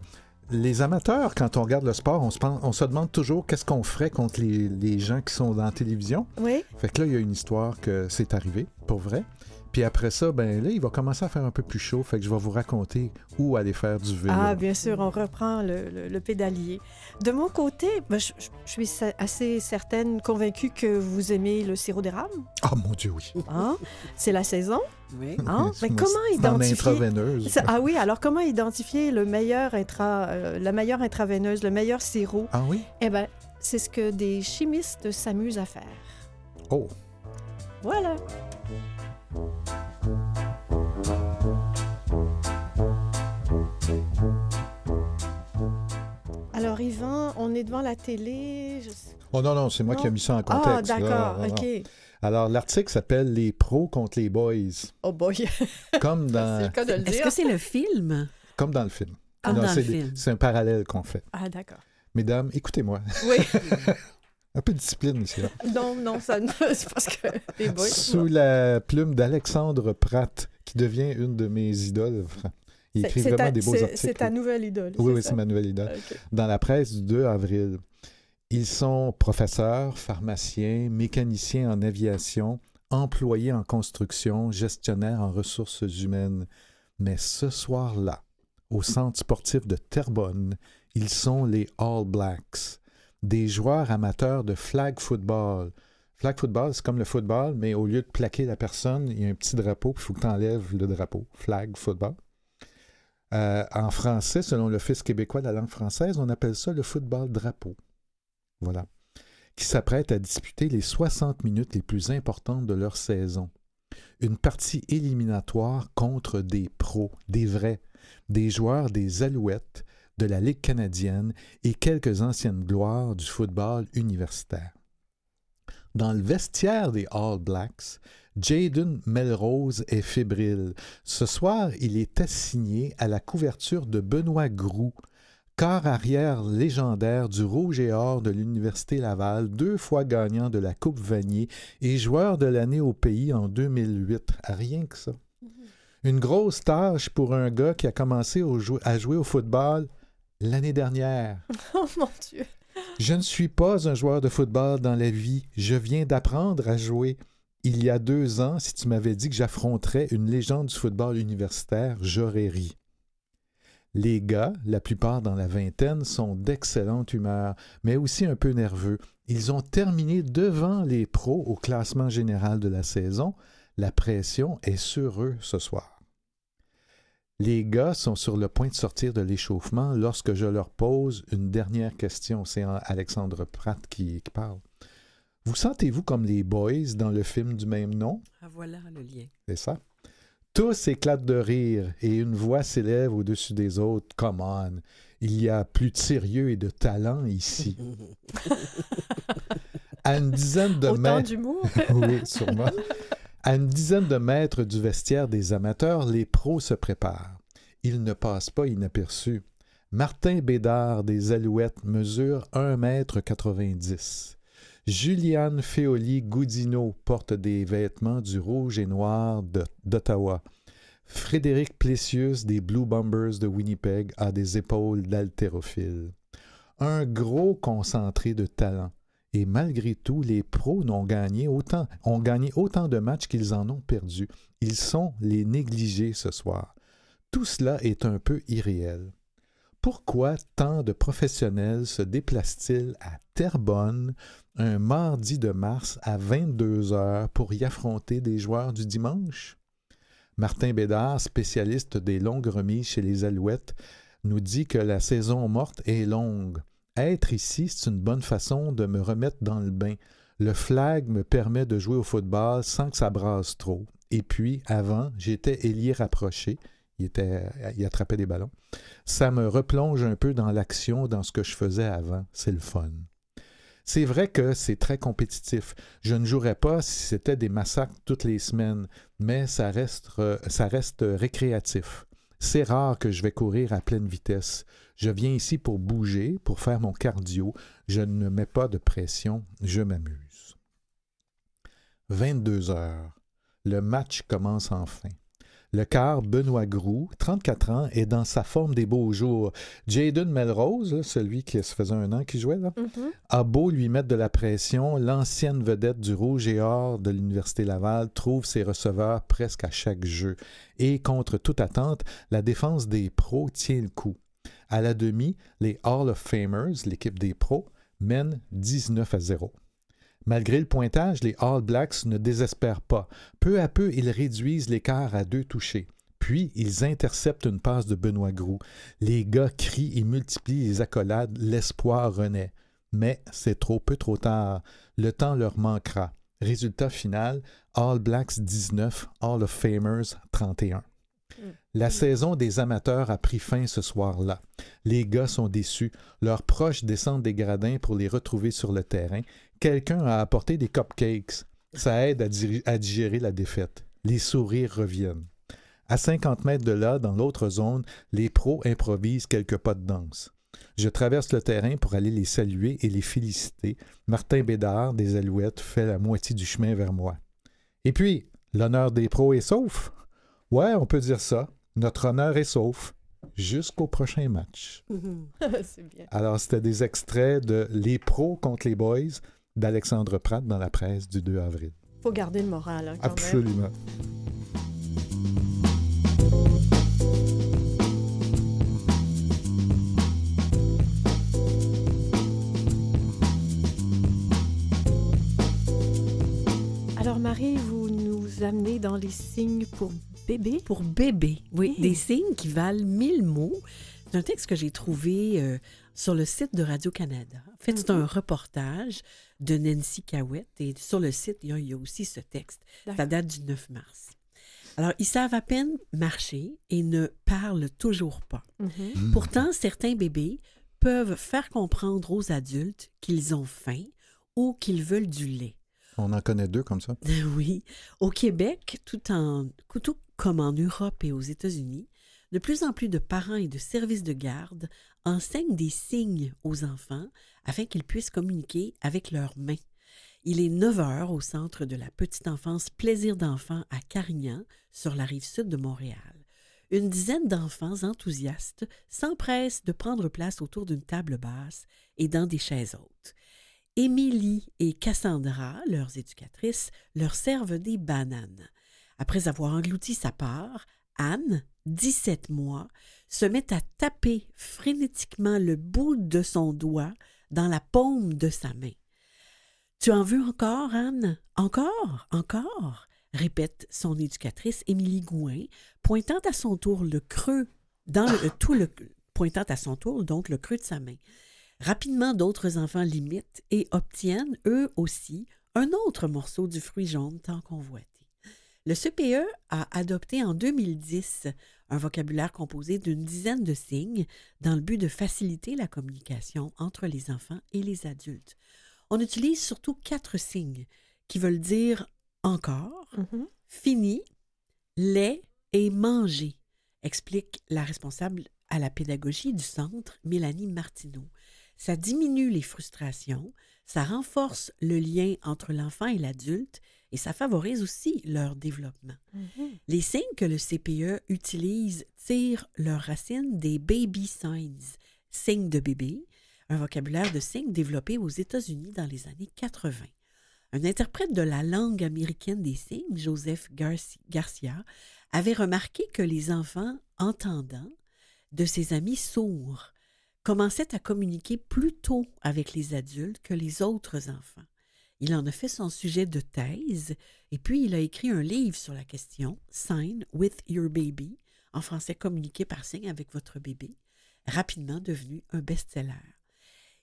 les amateurs, quand on regarde le sport, on se, pen- on se demande toujours qu'est-ce qu'on ferait contre les, les gens qui sont dans la télévision. oui, Fait que là, il y a une histoire que c'est arrivé, pour vrai. Puis après ça, ben là, il va commencer à faire un peu plus chaud. Fait que je vais vous raconter où aller faire du vélo. ah, bien sûr, on reprend le, le- le pédalier. De mon côté, ben, je, suis assez certaine, convaincue que vous aimez le sirop d'érable. Ah, mon Dieu, oui. Hein? C'est la saison. Oui. Hein? Mais comment identifier... Ah oui, alors comment identifier le meilleur intra, euh, la meilleure intraveineuse, le meilleur sirop? Ah oui? Eh bien, c'est ce que des chimistes s'amusent à faire. Oh, Voilà. Alors, Yvan, on est devant la télé. je Oh non, non, c'est moi Non? qui ai mis ça en Ah, contexte. là. d'accord. OK. Alors, l'article s'appelle Les pros contre les boys, Oh boy, comme c'est dans, le cas de le Est-ce que c'est le film? comme dans le film. Comme Non, dans le c'est, film. c'est un parallèle qu'on fait. Ah, d'accord. Mesdames, écoutez-moi. Oui, Un peu de discipline ici. là. non, non, ça, c'est parce que les boys... Sous la plume d'Alexandre Pratt, qui devient une de mes idoles. Il écrit vraiment ta- des beaux articles. C'est ta nouvelle idole. Oui, oui, c'est ma nouvelle idole. Dans la presse du 2 avril, ils sont professeurs, pharmaciens, mécaniciens en aviation, employés en construction, gestionnaires en ressources humaines. Mais ce soir-là, au centre sportif de Terrebonne, ils sont les All Blacks, des joueurs amateurs de flag football. Flag football, c'est comme le football, mais au lieu de plaquer la personne, il y a un petit drapeau, puis il faut que tu enlèves le drapeau. Flag football. Euh, en français, selon l'Office québécois de la langue française, on appelle ça le football drapeau. Voilà. Qui s'apprête à disputer les 60 minutes les plus importantes de leur saison. Une partie éliminatoire contre des pros, des vrais, des joueurs des Alouettes, de la Ligue canadienne et quelques anciennes gloires du football universitaire. Dans le vestiaire des All Blacks, Jaden Melrose est fébrile. Ce soir, il est assigné à la couverture de Benoît Groux, quart arrière légendaire du Rouge et Or de l'Université Laval, deux fois gagnant de la Coupe Vanier et joueur de l'année au pays en 2008. Rien que ça. Mm-hmm. Une grosse tâche pour un gars qui a commencé à jouer au football l'année dernière. Oh mon Dieu. Je ne suis pas un joueur de football dans la vie. Je viens d'apprendre à jouer. Il y a deux ans, si tu m'avais dit que j'affronterais une légende du football universitaire, j'aurais ri. Les gars, la plupart dans la vingtaine, sont d'excellente humeur, mais aussi un peu nerveux. Ils ont terminé devant les pros au classement général de la saison. La pression est sur eux ce soir. Les gars sont sur le point de sortir de l'échauffement lorsque je leur pose une dernière question. C'est Alexandre Pratt qui, parle. Vous sentez-vous comme les boys dans le film du même nom? Ah voilà le lien. C'est ça. Tous éclatent de rire et une voix s'élève au-dessus des autres. Come on, il y a plus de sérieux et de talent ici. à une dizaine de mètres. d'humour. oui, sûrement. À une dizaine de mètres du vestiaire des amateurs, les pros se préparent. Ils ne passent pas inaperçus. Martin Bédard des Alouettes mesure 1,90 m. Juliane Féoli Goudineau porte des vêtements du rouge et noir d'Ottawa. Frédéric Plessius des Blue Bombers de Winnipeg a des épaules d'haltérophile. Un gros concentré de talent. Et malgré tout, les pros n'ont gagné autant, ont gagné autant de matchs qu'ils en ont perdu. Ils sont les négligés ce soir. Tout cela est un peu irréel. Pourquoi tant de professionnels se déplacent-ils à Terrebonne un mardi de mars à 22 heures pour y affronter des joueurs du dimanche? Martin Bédard, spécialiste des longues remises chez les Alouettes, nous dit que la saison morte est longue. Être ici, c'est une bonne façon de me remettre dans le bain. Le flag me permet de jouer au football sans que ça brasse trop. Et puis, avant, j'étais ailier rapproché. Il, était, il attrapait des ballons. Ça me replonge un peu dans l'action, dans ce que je faisais avant. C'est le fun. C'est vrai que c'est très compétitif. Je ne jouerais pas si c'était des massacres toutes les semaines, mais ça reste, ça reste récréatif. C'est rare que je vais courir à pleine vitesse. Je viens ici pour bouger, pour faire mon cardio. Je ne mets pas de pression, je m'amuse. 22 heures. Le match commence enfin. Le quart Benoît Groux, 34 ans, est dans sa forme des beaux jours. Jaden Melrose, celui qui se faisait un an qui jouait, là, mm-hmm. a beau lui mettre de la pression, l'ancienne vedette du Rouge et Or de l'Université Laval trouve ses receveurs presque à chaque jeu. Et contre toute attente, la défense des pros tient le coup. À la demi, les Hall of Famers, l'équipe des pros, mènent 19 à 0. Malgré le pointage, les All Blacks ne désespèrent pas. Peu à peu, ils réduisent l'écart à deux touchés. Puis, ils interceptent une passe de Benoît Groux. Les gars crient et multiplient les accolades. L'espoir renaît. Mais c'est trop peu trop tard. Le temps leur manquera. Résultat final, All Blacks 19, Hall of Famers 31. La saison des amateurs a pris fin ce soir-là. Les gars sont déçus. Leurs proches descendent des gradins pour les retrouver sur le terrain quelqu'un a apporté des cupcakes. Ça aide à, digérer la défaite. Les sourires reviennent. À 50 mètres de là, dans l'autre zone, les pros improvisent quelques pas de danse. Je traverse le terrain pour aller les saluer et les féliciter. Martin Bédard, des Alouettes, fait la moitié du chemin vers moi. Et puis, l'honneur des pros est sauf? Ouais, on peut dire ça. Notre honneur est sauf jusqu'au prochain match. Mhm. c'est bien. Alors, c'était des extraits de Les pros contre les boys d'Alexandre Pratt dans la presse du 2 avril. Il Faut garder le moral, hein, Absolument. Alors Marie, vous nous amenez dans les signes pour bébé. Pour bébé, oui. Des signes qui valent mille mots. C'est un texte que j'ai trouvé euh, sur le site de Radio-Canada. En fait, c'est un reportage de Nancy Cowett. Et sur le site, il y a, il y a aussi ce texte. Ça date du 9 mars. Alors, ils savent à peine marcher et ne parlent toujours pas. Mhm. Pourtant, certains bébés peuvent faire comprendre aux adultes qu'ils ont faim ou qu'ils veulent du lait. On en connaît deux comme ça. Oui. Au Québec, tout, en, tout comme en Europe et aux États-Unis, de plus en plus de parents et de services de garde enseignent des signes aux enfants afin qu'ils puissent communiquer avec leurs mains. Il est 9 heures au centre de la petite enfance Plaisir d'enfant à Carignan, sur la rive sud de Montréal. Une dizaine d'enfants enthousiastes s'empressent de prendre place autour d'une table basse et dans des chaises hautes. Émilie et Cassandra, leurs éducatrices, leur servent des bananes. Après avoir englouti sa part, Anne, 17 mois, se met à taper frénétiquement le bout de son doigt dans la paume de sa main. Tu en veux encore, Anne? Encore? Encore? répète son éducatrice Émilie Gouin, pointant à son tour le creux dans le, tout le pointant à son tour donc le creux de sa main. Rapidement, d'autres enfants l'imitent et obtiennent, eux aussi, un autre morceau du fruit jaune tant convoité. Le CPE a adopté en 2010 un vocabulaire composé d'une dizaine de signes dans le but de faciliter la communication entre les enfants et les adultes. On utilise surtout quatre signes qui veulent dire encore, Mhm. fini, lait et manger, explique la responsable à la pédagogie du centre, Mélanie Martineau. Ça diminue les frustrations, ça renforce le lien entre l'enfant et l'adulte et ça favorise aussi leur développement. Mhm. Les signes que le CPE utilise tirent leurs racines des baby signs, signes de bébé, un vocabulaire de signes développé aux États-Unis dans les années 80. Un interprète de la langue américaine des signes, Joseph Garci- Garcia, avait remarqué que les enfants entendants de ses amis sourds commençaient à communiquer plus tôt avec les adultes que les autres enfants. Il en a fait son sujet de thèse et puis il a écrit un livre sur la question Sign with your baby, en français communiquer par signe avec votre bébé, rapidement devenu un best-seller.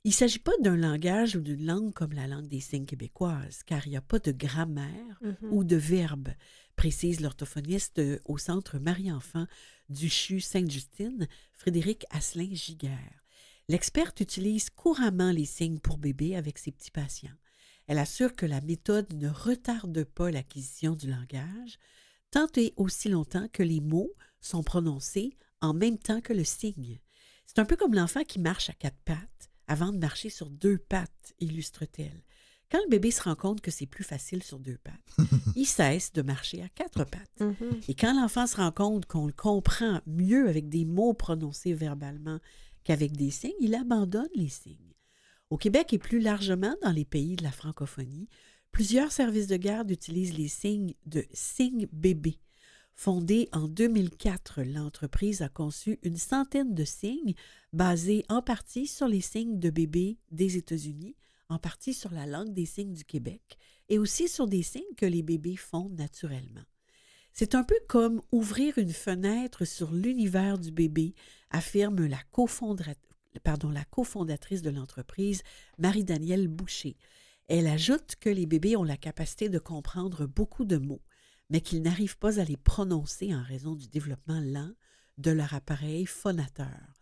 Il ne s'agit pas d'un langage ou d'une langue comme la langue des signes québécoises, car il n'y a pas de grammaire Mhm. ou de verbe, précise l'orthophoniste euh, au centre Marie-Enfant du CHU Sainte-Justine, Frédéric Asselin-Giguère. L'experte utilise couramment les signes pour bébé avec ses petits patients. Elle assure que la méthode ne retarde pas l'acquisition du langage, tant et aussi longtemps que les mots sont prononcés en même temps que le signe. C'est un peu comme l'enfant qui marche à quatre pattes avant de marcher sur deux pattes, illustre-t-elle. Quand le bébé se rend compte que c'est plus facile sur deux pattes, il cesse de marcher à quatre pattes. Mhm. Et quand l'enfant se rend compte qu'on le comprend mieux avec des mots prononcés verbalement qu'avec des signes, il abandonne les signes. Au Québec et plus largement dans les pays de la francophonie, plusieurs services de garde utilisent les signes de signes bébés. Fondée en 2004, l'entreprise a conçu une centaine de signes basés en partie sur les signes de bébés des États-Unis, en partie sur la langue des signes du Québec et aussi sur des signes que les bébés font naturellement. C'est un peu comme ouvrir une fenêtre sur l'univers du bébé, affirme la, cofondra- pardon, la cofondatrice de l'entreprise, Marie-Danielle Boucher. Elle ajoute que les bébés ont la capacité de comprendre beaucoup de mots, mais qu'ils n'arrivent pas à les prononcer en raison du développement lent de leur appareil phonateur.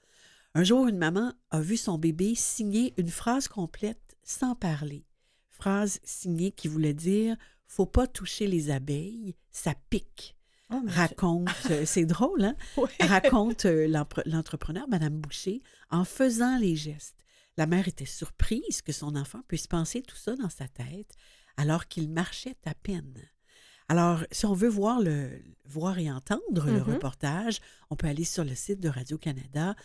Un jour, une maman a vu son bébé signer une phrase complète sans parler. Phrase signée qui voulait dire Faut pas toucher les abeilles, ça pique. Oh, mon Raconte, euh, c'est drôle, hein? Raconte euh, l'entrepreneur, Madame Boucher, en faisant les gestes. La mère était surprise que son enfant puisse penser tout ça dans sa tête alors qu'il marchait à peine. Alors, si on veut voir, le, voir et entendre le Mhm. reportage, on peut aller sur le site de Radio-Canada.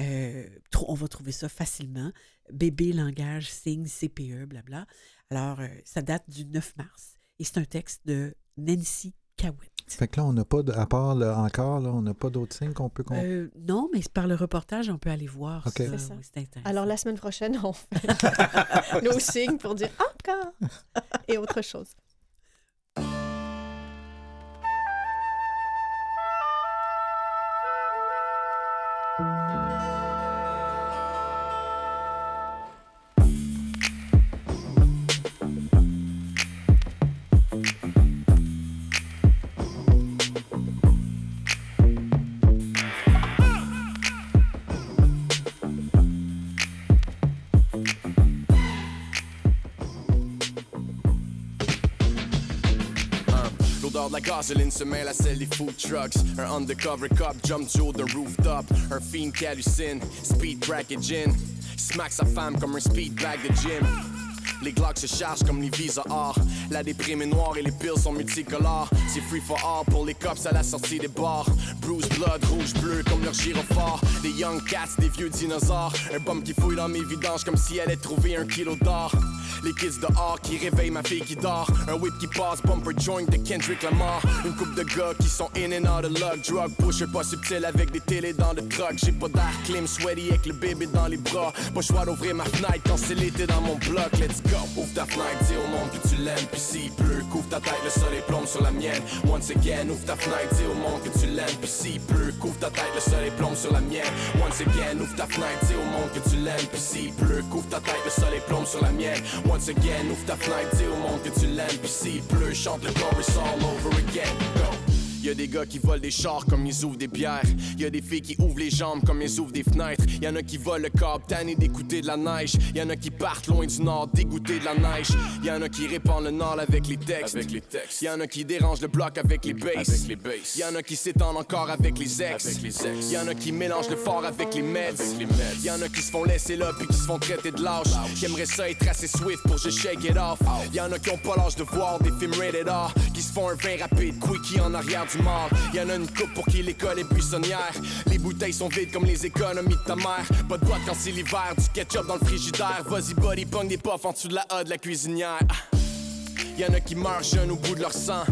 Euh, on va trouver ça facilement. Bébé, langage, signe, CPE, blabla. Alors, euh, ça date du 9 mars. Et c'est un texte de Nancy Cowett. Fait que là, on n'a pas, de- à part le encore, là, on n'a pas d'autres signes qu'on peut... qu'on- Euh, non, mais par le reportage, on peut aller voir. Ok. ça. C'est ça. Oui, c'est intéressant. Alors, la semaine prochaine, on fait nos signes pour dire encore et autre chose. Gasoline se mêle à celle des food trucks. Un undercover cop jump du d'un rooftop. Un fiend qui hallucine, speed crack et gin. Smack sa femme comme un speed bag de gym. Les Glocks se chargent comme les Visa or. La déprime est noire et les pills sont multicolores. C'est free for all pour les cops à la sortie des bars. Bruce blood, rouge, bleu comme leur gyrophare. Des young cats, des vieux dinosaures. Un bum qui fouille dans mes vidanges comme si elle allait trouver un kilo d'or. Les kids dehors qui réveillent ma fille qui dort. Un whip qui passe, bumper joint de Kendrick Lamar. Une coupe de gars qui sont in and out of luck. Drug pusher pas subtil avec des télés dans le truck. J'ai pas d'air clim, sweaty avec le bébé dans les bras. Pas choix d'ouvrir ma fenêtre quand c'est l'été dans mon bloc. Let's go. Ouvre ta fenêtre, dis au monde que tu l'aimes. Puis s'il pleut, couvre ta tête, le soleil plombe sur la mienne. Once again, ouvre ta fenêtre, dis au monde que tu l'aimes. Puis s'il pleut, couvre ta tête, le soleil plombe sur la mienne. Once again, ouvre ta fenêtre, dis au monde que tu l'aimes. Puis s'il pleut, couvre ta tête, le soleil plombe sur la mienne. Once again, ouvre ta fenêtre, dis au monde que tu l'aimes. Puis s'il pleut, chante le chorus all over again. Go. Y'a des gars qui volent des chars comme ils ouvrent des bières. Y'a des filles qui ouvrent les jambes comme ils ouvrent des fenêtres. Y'en a qui volent le câble tanné d'écouter de la neige. Y'en a qui partent loin du nord dégoûtés de la neige. Y'en a qui répandent le nord avec les textes. Avec les textes. Y'en a qui dérangent le bloc avec les basses. Avec les basses. Y'en a qui s'étendent encore avec les ex. Avec les ex. Y'en a qui mélangent le fort avec les meds. Avec les meds. Y'en a qui se font laisser là puis qui se font traiter de lâche. Qui aimeraient ça être assez swift pour juste shake it off. Y'en a qui ont pas l'âge de voir des films rated R. Qui se font un vin rapide, quickie en arrière du mort. Y'en a une coupe pour qui l'école est buissonnière. Les bouteilles sont vides comme les économies de ta mère. Pas de boîte quand c'est l'hiver, du ketchup dans le frigidaire. Vas-y, body pong des puffs en dessous de la A de la cuisinière. Ah. Y'en a qui meurent jeunes au bout de leur sang.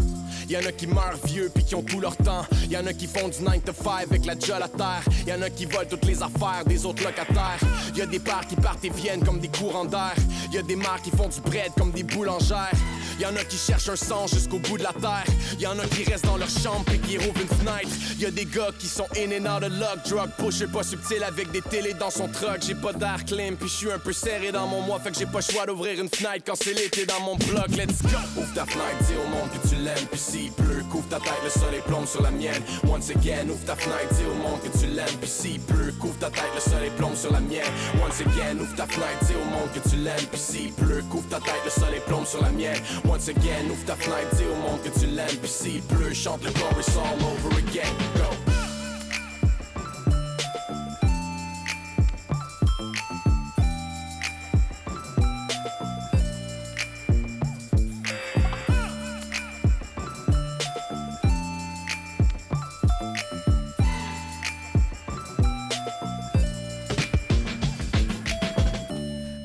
Y'en a qui meurent vieux puis qui ont tout leur temps. Y'en a qui font du 9 to 5 avec la jolle à terre. Y'en a qui volent toutes les affaires des autres locataires. Y'a des pères qui partent et viennent comme des courants d'air. Y'a des mères qui font du bread comme des boulangères. Y'en a qui cherchent un sang jusqu'au bout de la terre. Y'en a qui restent dans leur chambre et qui rouvrent une fenêtre. Y'a des gars qui sont in and out of luck. Drug pusher pas subtil avec des télés dans son truck. J'ai pas d'air clean puis je suis un peu serré dans mon mois. Fait que j'ai pas choix d'ouvrir une fenêtre quand c'est l'été dans mon bloc. Let's go! Ouvre ta fenêtre, dis au monde que tu l'aimes. Puis s'il pleut, couvre ta tête, le soleil plombe sur la mienne. Once again, ouvre ta fenêtre, dis au monde que tu l'aimes. Puis s'il pleut, couvre ta tête, le soleil plombe sur la mienne. Once again, ouvre ta fenêtre, dis au monde que tu l'aimes. Puis s'il pleut, couvre ta tête, le soleil plombe sur la mienne. Once again, ouvre ta fenêtre, dis au monde que tu l'aimes. Puis s'il pleut, chante le chorus all over again. Go!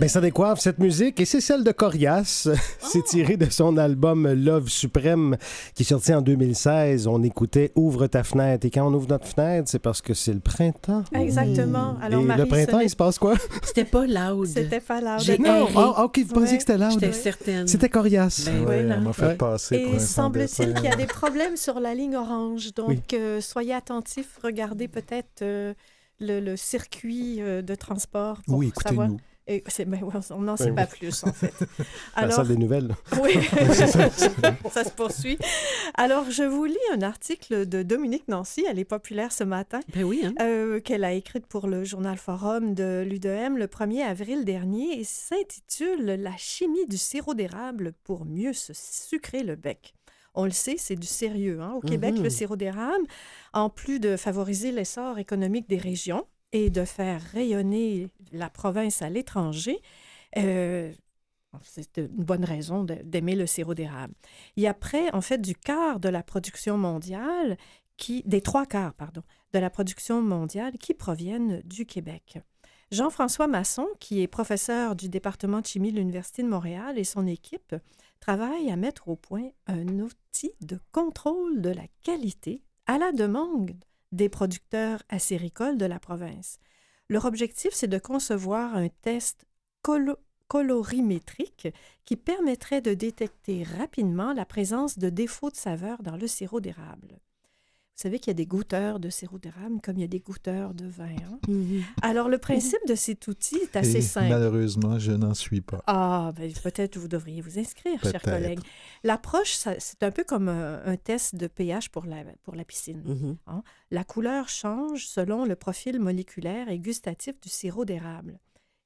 Ben, ça décoiffe cette musique et c'est celle de Corias. c'est tiré de son album Love Suprême qui est sorti en 2016. On écoutait Ouvre ta fenêtre et quand on ouvre notre fenêtre, c'est parce que c'est le printemps. Exactement. Alors, et Marie, le printemps, il se passe quoi? C'était pas loud. C'était pas loud. J'ai Non, ah, ok, vous pensiez Ouais. que c'était loud. J'étais certaine. C'était Corias. Ben, Ouais, voilà. elle m'a fait Ouais. passer Et semble-t-il qu'il y a des problèmes sur la ligne orange. Donc, Oui. euh, soyez attentifs. Regardez peut-être euh, le, le circuit euh, de transport pour Oui, savoir. écoutez-nous. Et on n'en sait Oui, pas plus, en fait. La Alors, salle des nouvelles. oui, ça se poursuit. Alors, je vous lis un article de Dominique Nancy. Elle est populaire ce matin. Ben oui, hein? euh, qu'elle a écrite pour le journal Forum de l'UDM le 1er avril dernier et s'intitule La chimie du sirop d'érable pour mieux se sucrer le bec. On le sait, c'est du sérieux. hein. Au Québec, Mhm. le sirop d'érable, en plus de favoriser l'essor économique des régions et de faire rayonner la province à l'étranger, euh, c'est une bonne raison d'aimer le sirop d'érable. Il y a près, en fait, du quart de la production mondiale qui, des trois quarts, pardon, de la production mondiale qui proviennent du Québec. Jean-François Masson, qui est professeur du département de chimie de l'Université de Montréal, et son équipe travaillent à mettre au point un outil de contrôle de la qualité à la demande des producteurs acéricoles de la province. Leur objectif, c'est de concevoir un test colo- colorimétrique qui permettrait de détecter rapidement la présence de défauts de saveur dans le sirop d'érable. Vous savez qu'il y a des goûteurs de sirop d'érable comme il y a des goûteurs de vin. hein? Mhm. Alors, le principe de cet outil est assez Et simple. malheureusement, je n'en suis pas. Ah, ben, peut-être vous devriez vous inscrire, chers collègues. L'approche, c'est un peu comme un, un test de pH pour la, pour la piscine. Mhm. La couleur change selon le profil moléculaire et gustatif du sirop d'érable.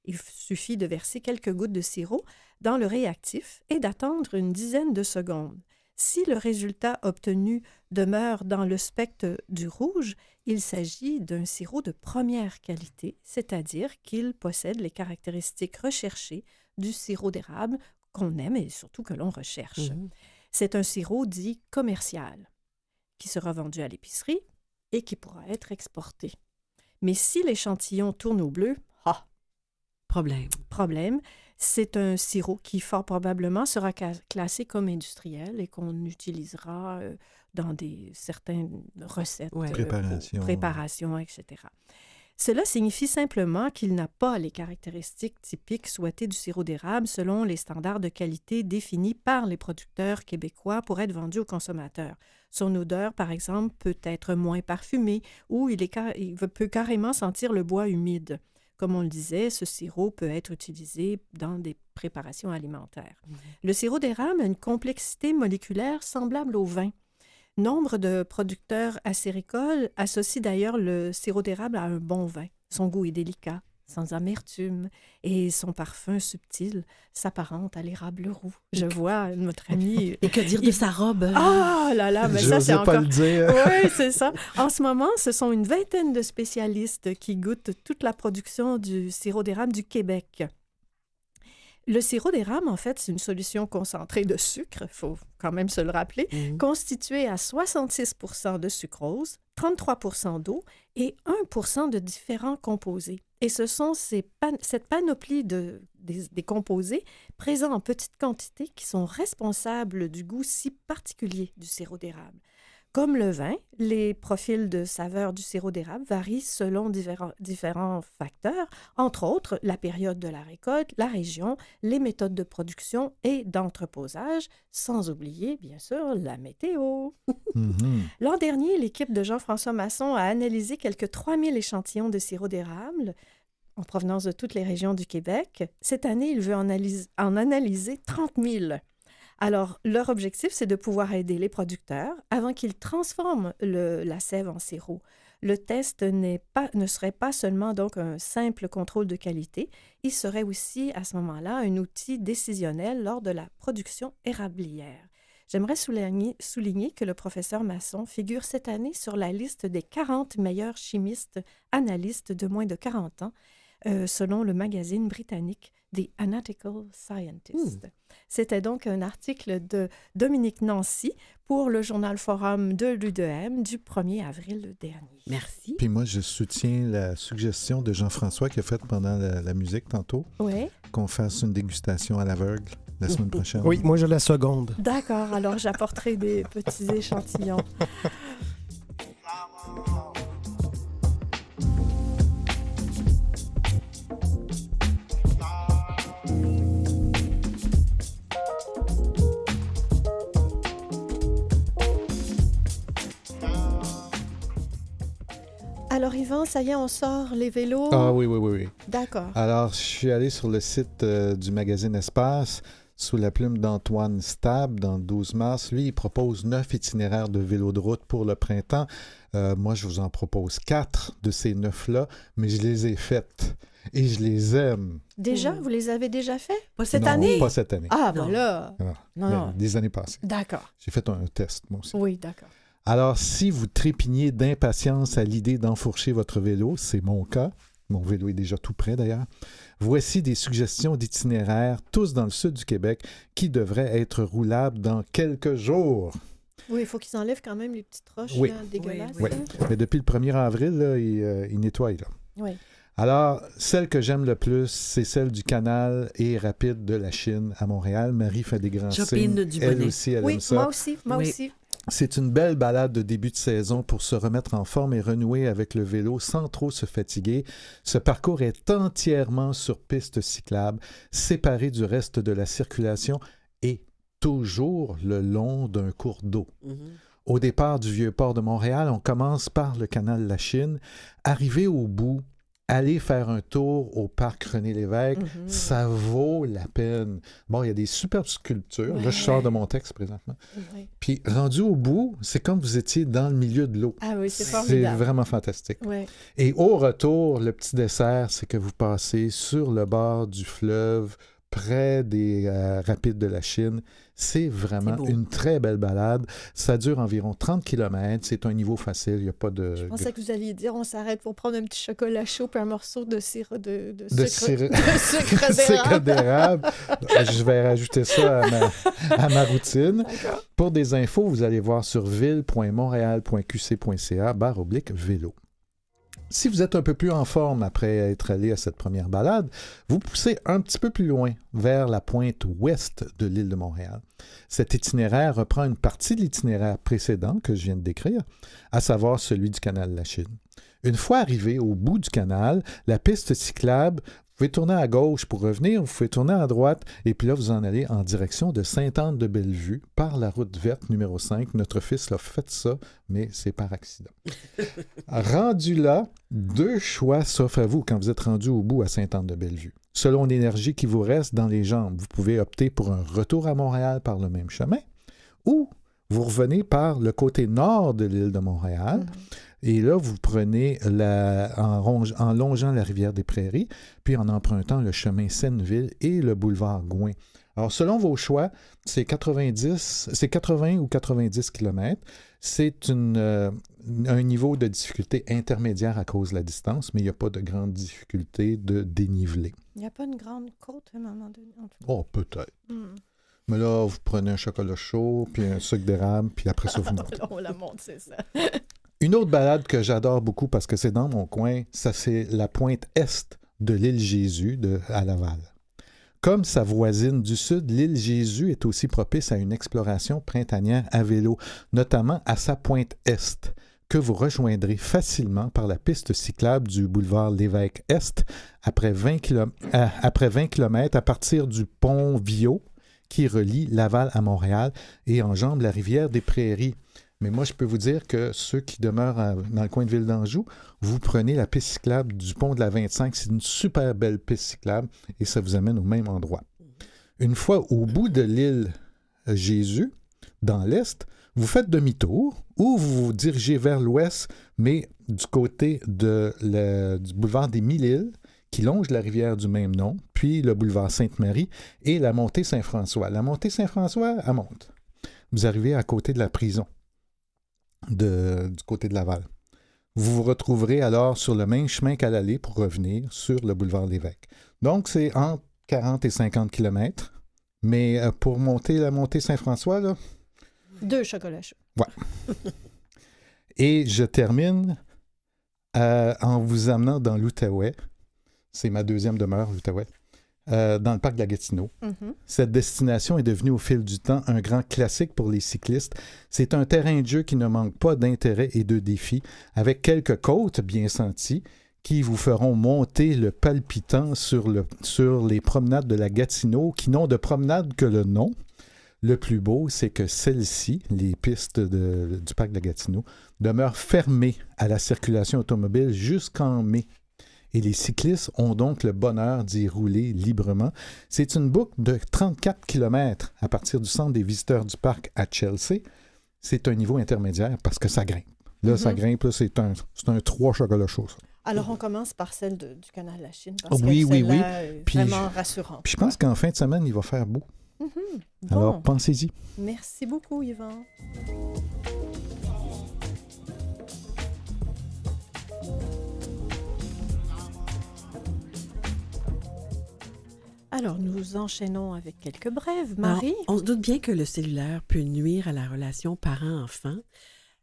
Il suffit de verser quelques gouttes de sirop dans le réactif et d'attendre une dizaine de secondes. Si le résultat obtenu demeure dans le spectre du rouge, il s'agit d'un sirop de première qualité, c'est-à-dire qu'il possède les caractéristiques recherchées du sirop d'érable qu'on aime et surtout que l'on recherche. Mhm. C'est un sirop dit commercial qui sera vendu à l'épicerie et qui pourra être exporté. Mais si l'échantillon tourne au bleu, ah, Problème. problème, c'est un sirop qui fort probablement sera classé comme industriel et qu'on utilisera euh, dans des certaines recettes, Ouais. euh, Préparation. pour préparation, etc. Cela signifie simplement qu'il n'a pas les caractéristiques typiques souhaitées du sirop d'érable selon les standards de qualité définis par les producteurs québécois pour être vendu aux consommateurs. Son odeur, par exemple, peut être moins parfumée ou il, est ca- il peut carrément sentir le bois humide. Comme on le disait, ce sirop peut être utilisé dans des préparations alimentaires. Le sirop d'érable a une complexité moléculaire semblable au vin. Nombre de producteurs acéricoles associent d'ailleurs le sirop d'érable à un bon vin. Son goût est délicat, sans amertume, et son parfum subtil s'apparente à l'érable roux. Je vois notre ami. Et que dire de Il- sa robe? Ah là là, mais ça c'est J'osais pas encore le dire. oui, c'est ça. En ce moment, ce sont une vingtaine de spécialistes qui goûtent toute la production du sirop d'érable du Québec. Le sirop d'érable, en fait, c'est une solution concentrée de sucre, il faut quand même se le rappeler, Mhm. constituée à 66 de sucrose, 33 d'eau et 1 de différents composés. Et ce sont ces pan- cette panoplie de, des, des composés présents en petite quantité qui sont responsables du goût si particulier du sirop d'érable. Comme le vin, les profils de saveur du sirop d'érable varient selon différents, différents facteurs, entre autres la période de la récolte, la région, les méthodes de production et d'entreposage, sans oublier, bien sûr, la météo. Mhm. L'an dernier, l'équipe de Jean-François Masson a analysé quelques 3000 échantillons de sirop d'érable en provenance de toutes les régions du Québec. Cette année, il veut analyse- en analyser 30 000. Alors, leur objectif, c'est de pouvoir aider les producteurs avant qu'ils transforment la sève en sirop. Le test pas, ne serait pas seulement donc un simple contrôle de qualité, il serait aussi à ce moment-là un outil décisionnel lors de la production érablière. J'aimerais souligner, souligner que le professeur Masson figure cette année sur la liste des 40 meilleurs chimistes analystes de moins de 40 ans, euh, selon le magazine britannique The Analytical Scientist. C'était donc un article de Dominique Nancy pour le journal Forum de l'UDM du 1er avril dernier. Merci. Puis moi, je soutiens la suggestion de Jean-François qui a faite pendant la, la musique tantôt, Oui, qu'on fasse une dégustation à l'aveugle la semaine prochaine. Oui, moi, je la seconde. d'accord. Alors j'apporterai des petits échantillons. Alors Yvan, ça y est, on sort les vélos? Ah oui, oui, oui, oui. D'accord. Alors, je suis allé sur le site euh, du magazine Espace sous la plume d'Antoine Stab dans le 12 mars. Lui, il propose neuf itinéraires de vélo de route pour le printemps. Euh, moi, je vous en propose quatre de ces neuf-là, mais je les ai faites et je les aime. Déjà, Mm. vous les avez déjà fait Pas cette Non, année? Pas cette année. Ah, Non. ben là. Ah, Non, mais non. Des années passées. D'accord. J'ai fait un test, moi aussi. Oui, d'accord. Alors, si vous trépignez d'impatience à l'idée d'enfourcher votre vélo, c'est mon cas. Mon vélo est déjà tout prêt d'ailleurs. Voici des suggestions d'itinéraires, tous dans le sud du Québec, qui devraient être roulables dans quelques jours. Oui, il faut qu'ils enlèvent quand même les petites roches Oui. là, dégueulasses. Oui, là. Mais depuis le 1er avril, là, ils, euh, ils nettoient. Là. Oui. Alors, celle que j'aime le plus, c'est celle du canal et rapide de la Chine à Montréal. Marie fait des grands Chopine signes. du Elle bonnet. aussi, elle Oui, aime ça. moi aussi, moi Oui. aussi. C'est une belle balade de début de saison pour se remettre en forme et renouer avec le vélo sans trop se fatiguer. Ce parcours est entièrement sur piste cyclable, séparé du reste de la circulation et toujours le long d'un cours d'eau. Mhm. Au départ du vieux port de Montréal, on commence par le canal La Chine. Arrivé au bout, aller faire un tour au parc René Lévesque, Mhm. ça vaut la peine. Bon, il y a des superbes sculptures. Là, je Ouais. sors de mon texte présentement. Puis rendu au bout, c'est comme vous étiez dans le milieu de l'eau. Ah oui, c'est C'est formidable. vraiment fantastique. Et au retour, le petit dessert, c'est que vous passez sur le bord du fleuve près des euh, rapides de la Chine. C'est vraiment une très belle balade. Ça dure environ 30 km. C'est un niveau facile. Il n'y a pas de... Je pensais que vous alliez dire on s'arrête pour prendre un petit chocolat chaud puis un morceau de sirop de, de, de sucre, d'érable. d'érable. Je vais rajouter ça à ma, à ma routine. Pour des infos, vous allez voir sur ville.montréal.qc.ca barre oblique vélo. Si vous êtes un peu plus en forme après être allé à cette première balade, vous poussez un petit peu plus loin vers la pointe ouest de l'île de Montréal. Cet itinéraire reprend une partie de l'itinéraire précédent que je viens de décrire, à savoir celui du canal de la Chine. Une fois arrivé au bout du canal, la piste cyclable, pouvez tourner à gauche pour revenir, vous pouvez tourner à droite, et puis là, vous en allez en direction de Sainte-Anne-de-Bellevue par la route verte numéro 5. Notre fils l'a fait ça, mais c'est par accident. rendu là, deux choix s'offrent à vous quand vous êtes rendu au bout à Sainte-Anne-de-Bellevue. Selon l'énergie qui vous reste dans les jambes, vous pouvez opter pour un retour à Montréal par le même chemin, ou vous revenez par le côté nord de l'île de Montréal. Et là, vous prenez la, en, ronge- en longeant la rivière des Prairies, puis en empruntant le chemin Senneville et le boulevard Gouin. Alors, selon vos choix, c'est 90, c'est 80 ou 90 km. C'est euh, un niveau de difficulté intermédiaire à cause de la distance, mais il n'y a pas de grande difficulté de dénivelé. Il n'y a pas une grande côte à un moment donné. en tout cas. Oh, peut-être. Hmm. Mais là, vous prenez un chocolat chaud, puis un sucre d'érable, puis après ça, vous montez. On la monte, c'est ça. Une autre balade que j'adore beaucoup parce que c'est dans mon coin, ça c'est la pointe est de l'île Jésus à Laval. Comme sa voisine du sud, l'île Jésus est aussi propice à une exploration printanière à vélo, notamment à sa pointe est, que vous rejoindrez facilement par la piste cyclable du boulevard Lévesque Est après 20 km, après 20 km à partir du pont Viau qui relie Laval à Montréal et enjambe la rivière des Prairies. Mais moi, je peux vous dire que ceux qui demeurent dans le coin de Ville d'Anjou, vous prenez la piste cyclable du pont de la 25. C'est une super belle piste cyclable et ça vous amène au même endroit. Une fois au bout de l'île euh, Jésus, dans l'est, vous faites demi-tour ou vous vous dirigez vers l'ouest, mais du côté du boulevard des Mille-Îles, qui longe la rivière du même nom, puis le boulevard Sainte-Marie et la montée Saint-François. La montée Saint-François, elle monte. Vous arrivez à côté de la prison de- du côté de Laval. Vous vous retrouverez alors sur le même chemin qu'à l'aller pour revenir sur le boulevard Lévesque. Donc, c'est entre 40 et 50 km. Mais euh, pour monter la montée Saint-François, là, Deux chocolats chauds. et je termine euh, en vous amenant dans l'Outaouais. C'est ma deuxième demeure, l'Outaouais, euh, dans le parc de la Gatineau. Mhm. Cette destination est devenue au fil du temps un grand classique pour les cyclistes. C'est un terrain de jeu qui ne manque pas d'intérêt et de défis, avec quelques côtes bien senties qui vous feront monter le palpitant sur, le, sur les promenades de la Gatineau, qui n'ont de promenade que le nom. Le plus beau, c'est que celles-ci, les pistes de- du parc de la Gatineau, demeurent fermées à la circulation automobile jusqu'en mai. Et les cyclistes ont donc le bonheur d'y rouler librement. C'est une boucle de 34 km à partir du centre des visiteurs du parc à Chelsea. C'est un niveau intermédiaire parce que ça grimpe. Là, ça Mhm. grimpe, c'est un, un 3 chocolats chauds. ça. Alors, on commence par celle de- du canal de la Chine. Parce oui, que oui, oui. est Puis vraiment rassurante. Puis je pense qu'en fin de semaine, il va faire beau. Mhm. Alors, Bon, pensez-y. merci beaucoup, Yvan. Alors, nous enchaînons avec quelques brèves. Marie? Alors, on se doute bien que le cellulaire peut nuire à la relation parent-enfant.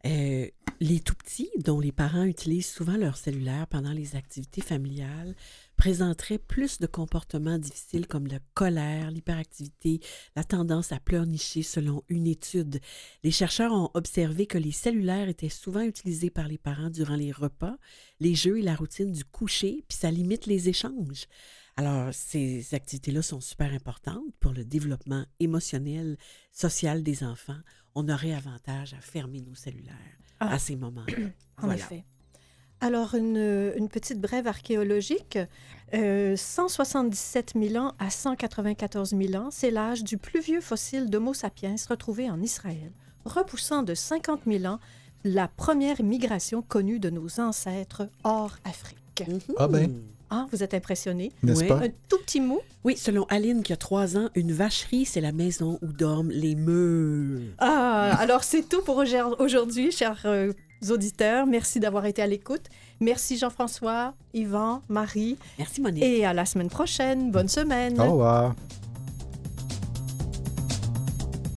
Euh, les tout petits, dont les parents utilisent souvent leur cellulaire pendant les activités familiales, présenteraient plus de comportements difficiles comme la colère, l'hyperactivité, la tendance à pleurnicher selon une étude. Les chercheurs ont observé que les cellulaires étaient souvent utilisés par les parents durant les repas, les jeux et la routine du coucher, puis ça limite les échanges. Alors, ces activités-là sont super importantes pour le développement émotionnel, social des enfants. On aurait avantage à fermer nos cellulaires Ah. à ces moments-là. En Voilà. effet. Alors, une, une petite brève archéologique. Euh, 177 000 ans à 194 000 ans, c'est l'âge du plus vieux fossile d'Homo sapiens retrouvé en Israël, repoussant de 50 000 ans la première migration connue de nos ancêtres hors Afrique. Ah ben. Ah, vous êtes impressionné. N'est-ce Oui. pas? Un tout petit mot? Oui, selon Aline, qui a trois ans, une vacherie, c'est la maison où dorment les meules. Ah, alors c'est tout pour aujourd- aujourd'hui, chers euh, auditeurs. Merci d'avoir été à l'écoute. Merci Jean-François, Yvan, Marie. Merci, Monique. Et à la semaine prochaine. Bonne semaine. Au revoir.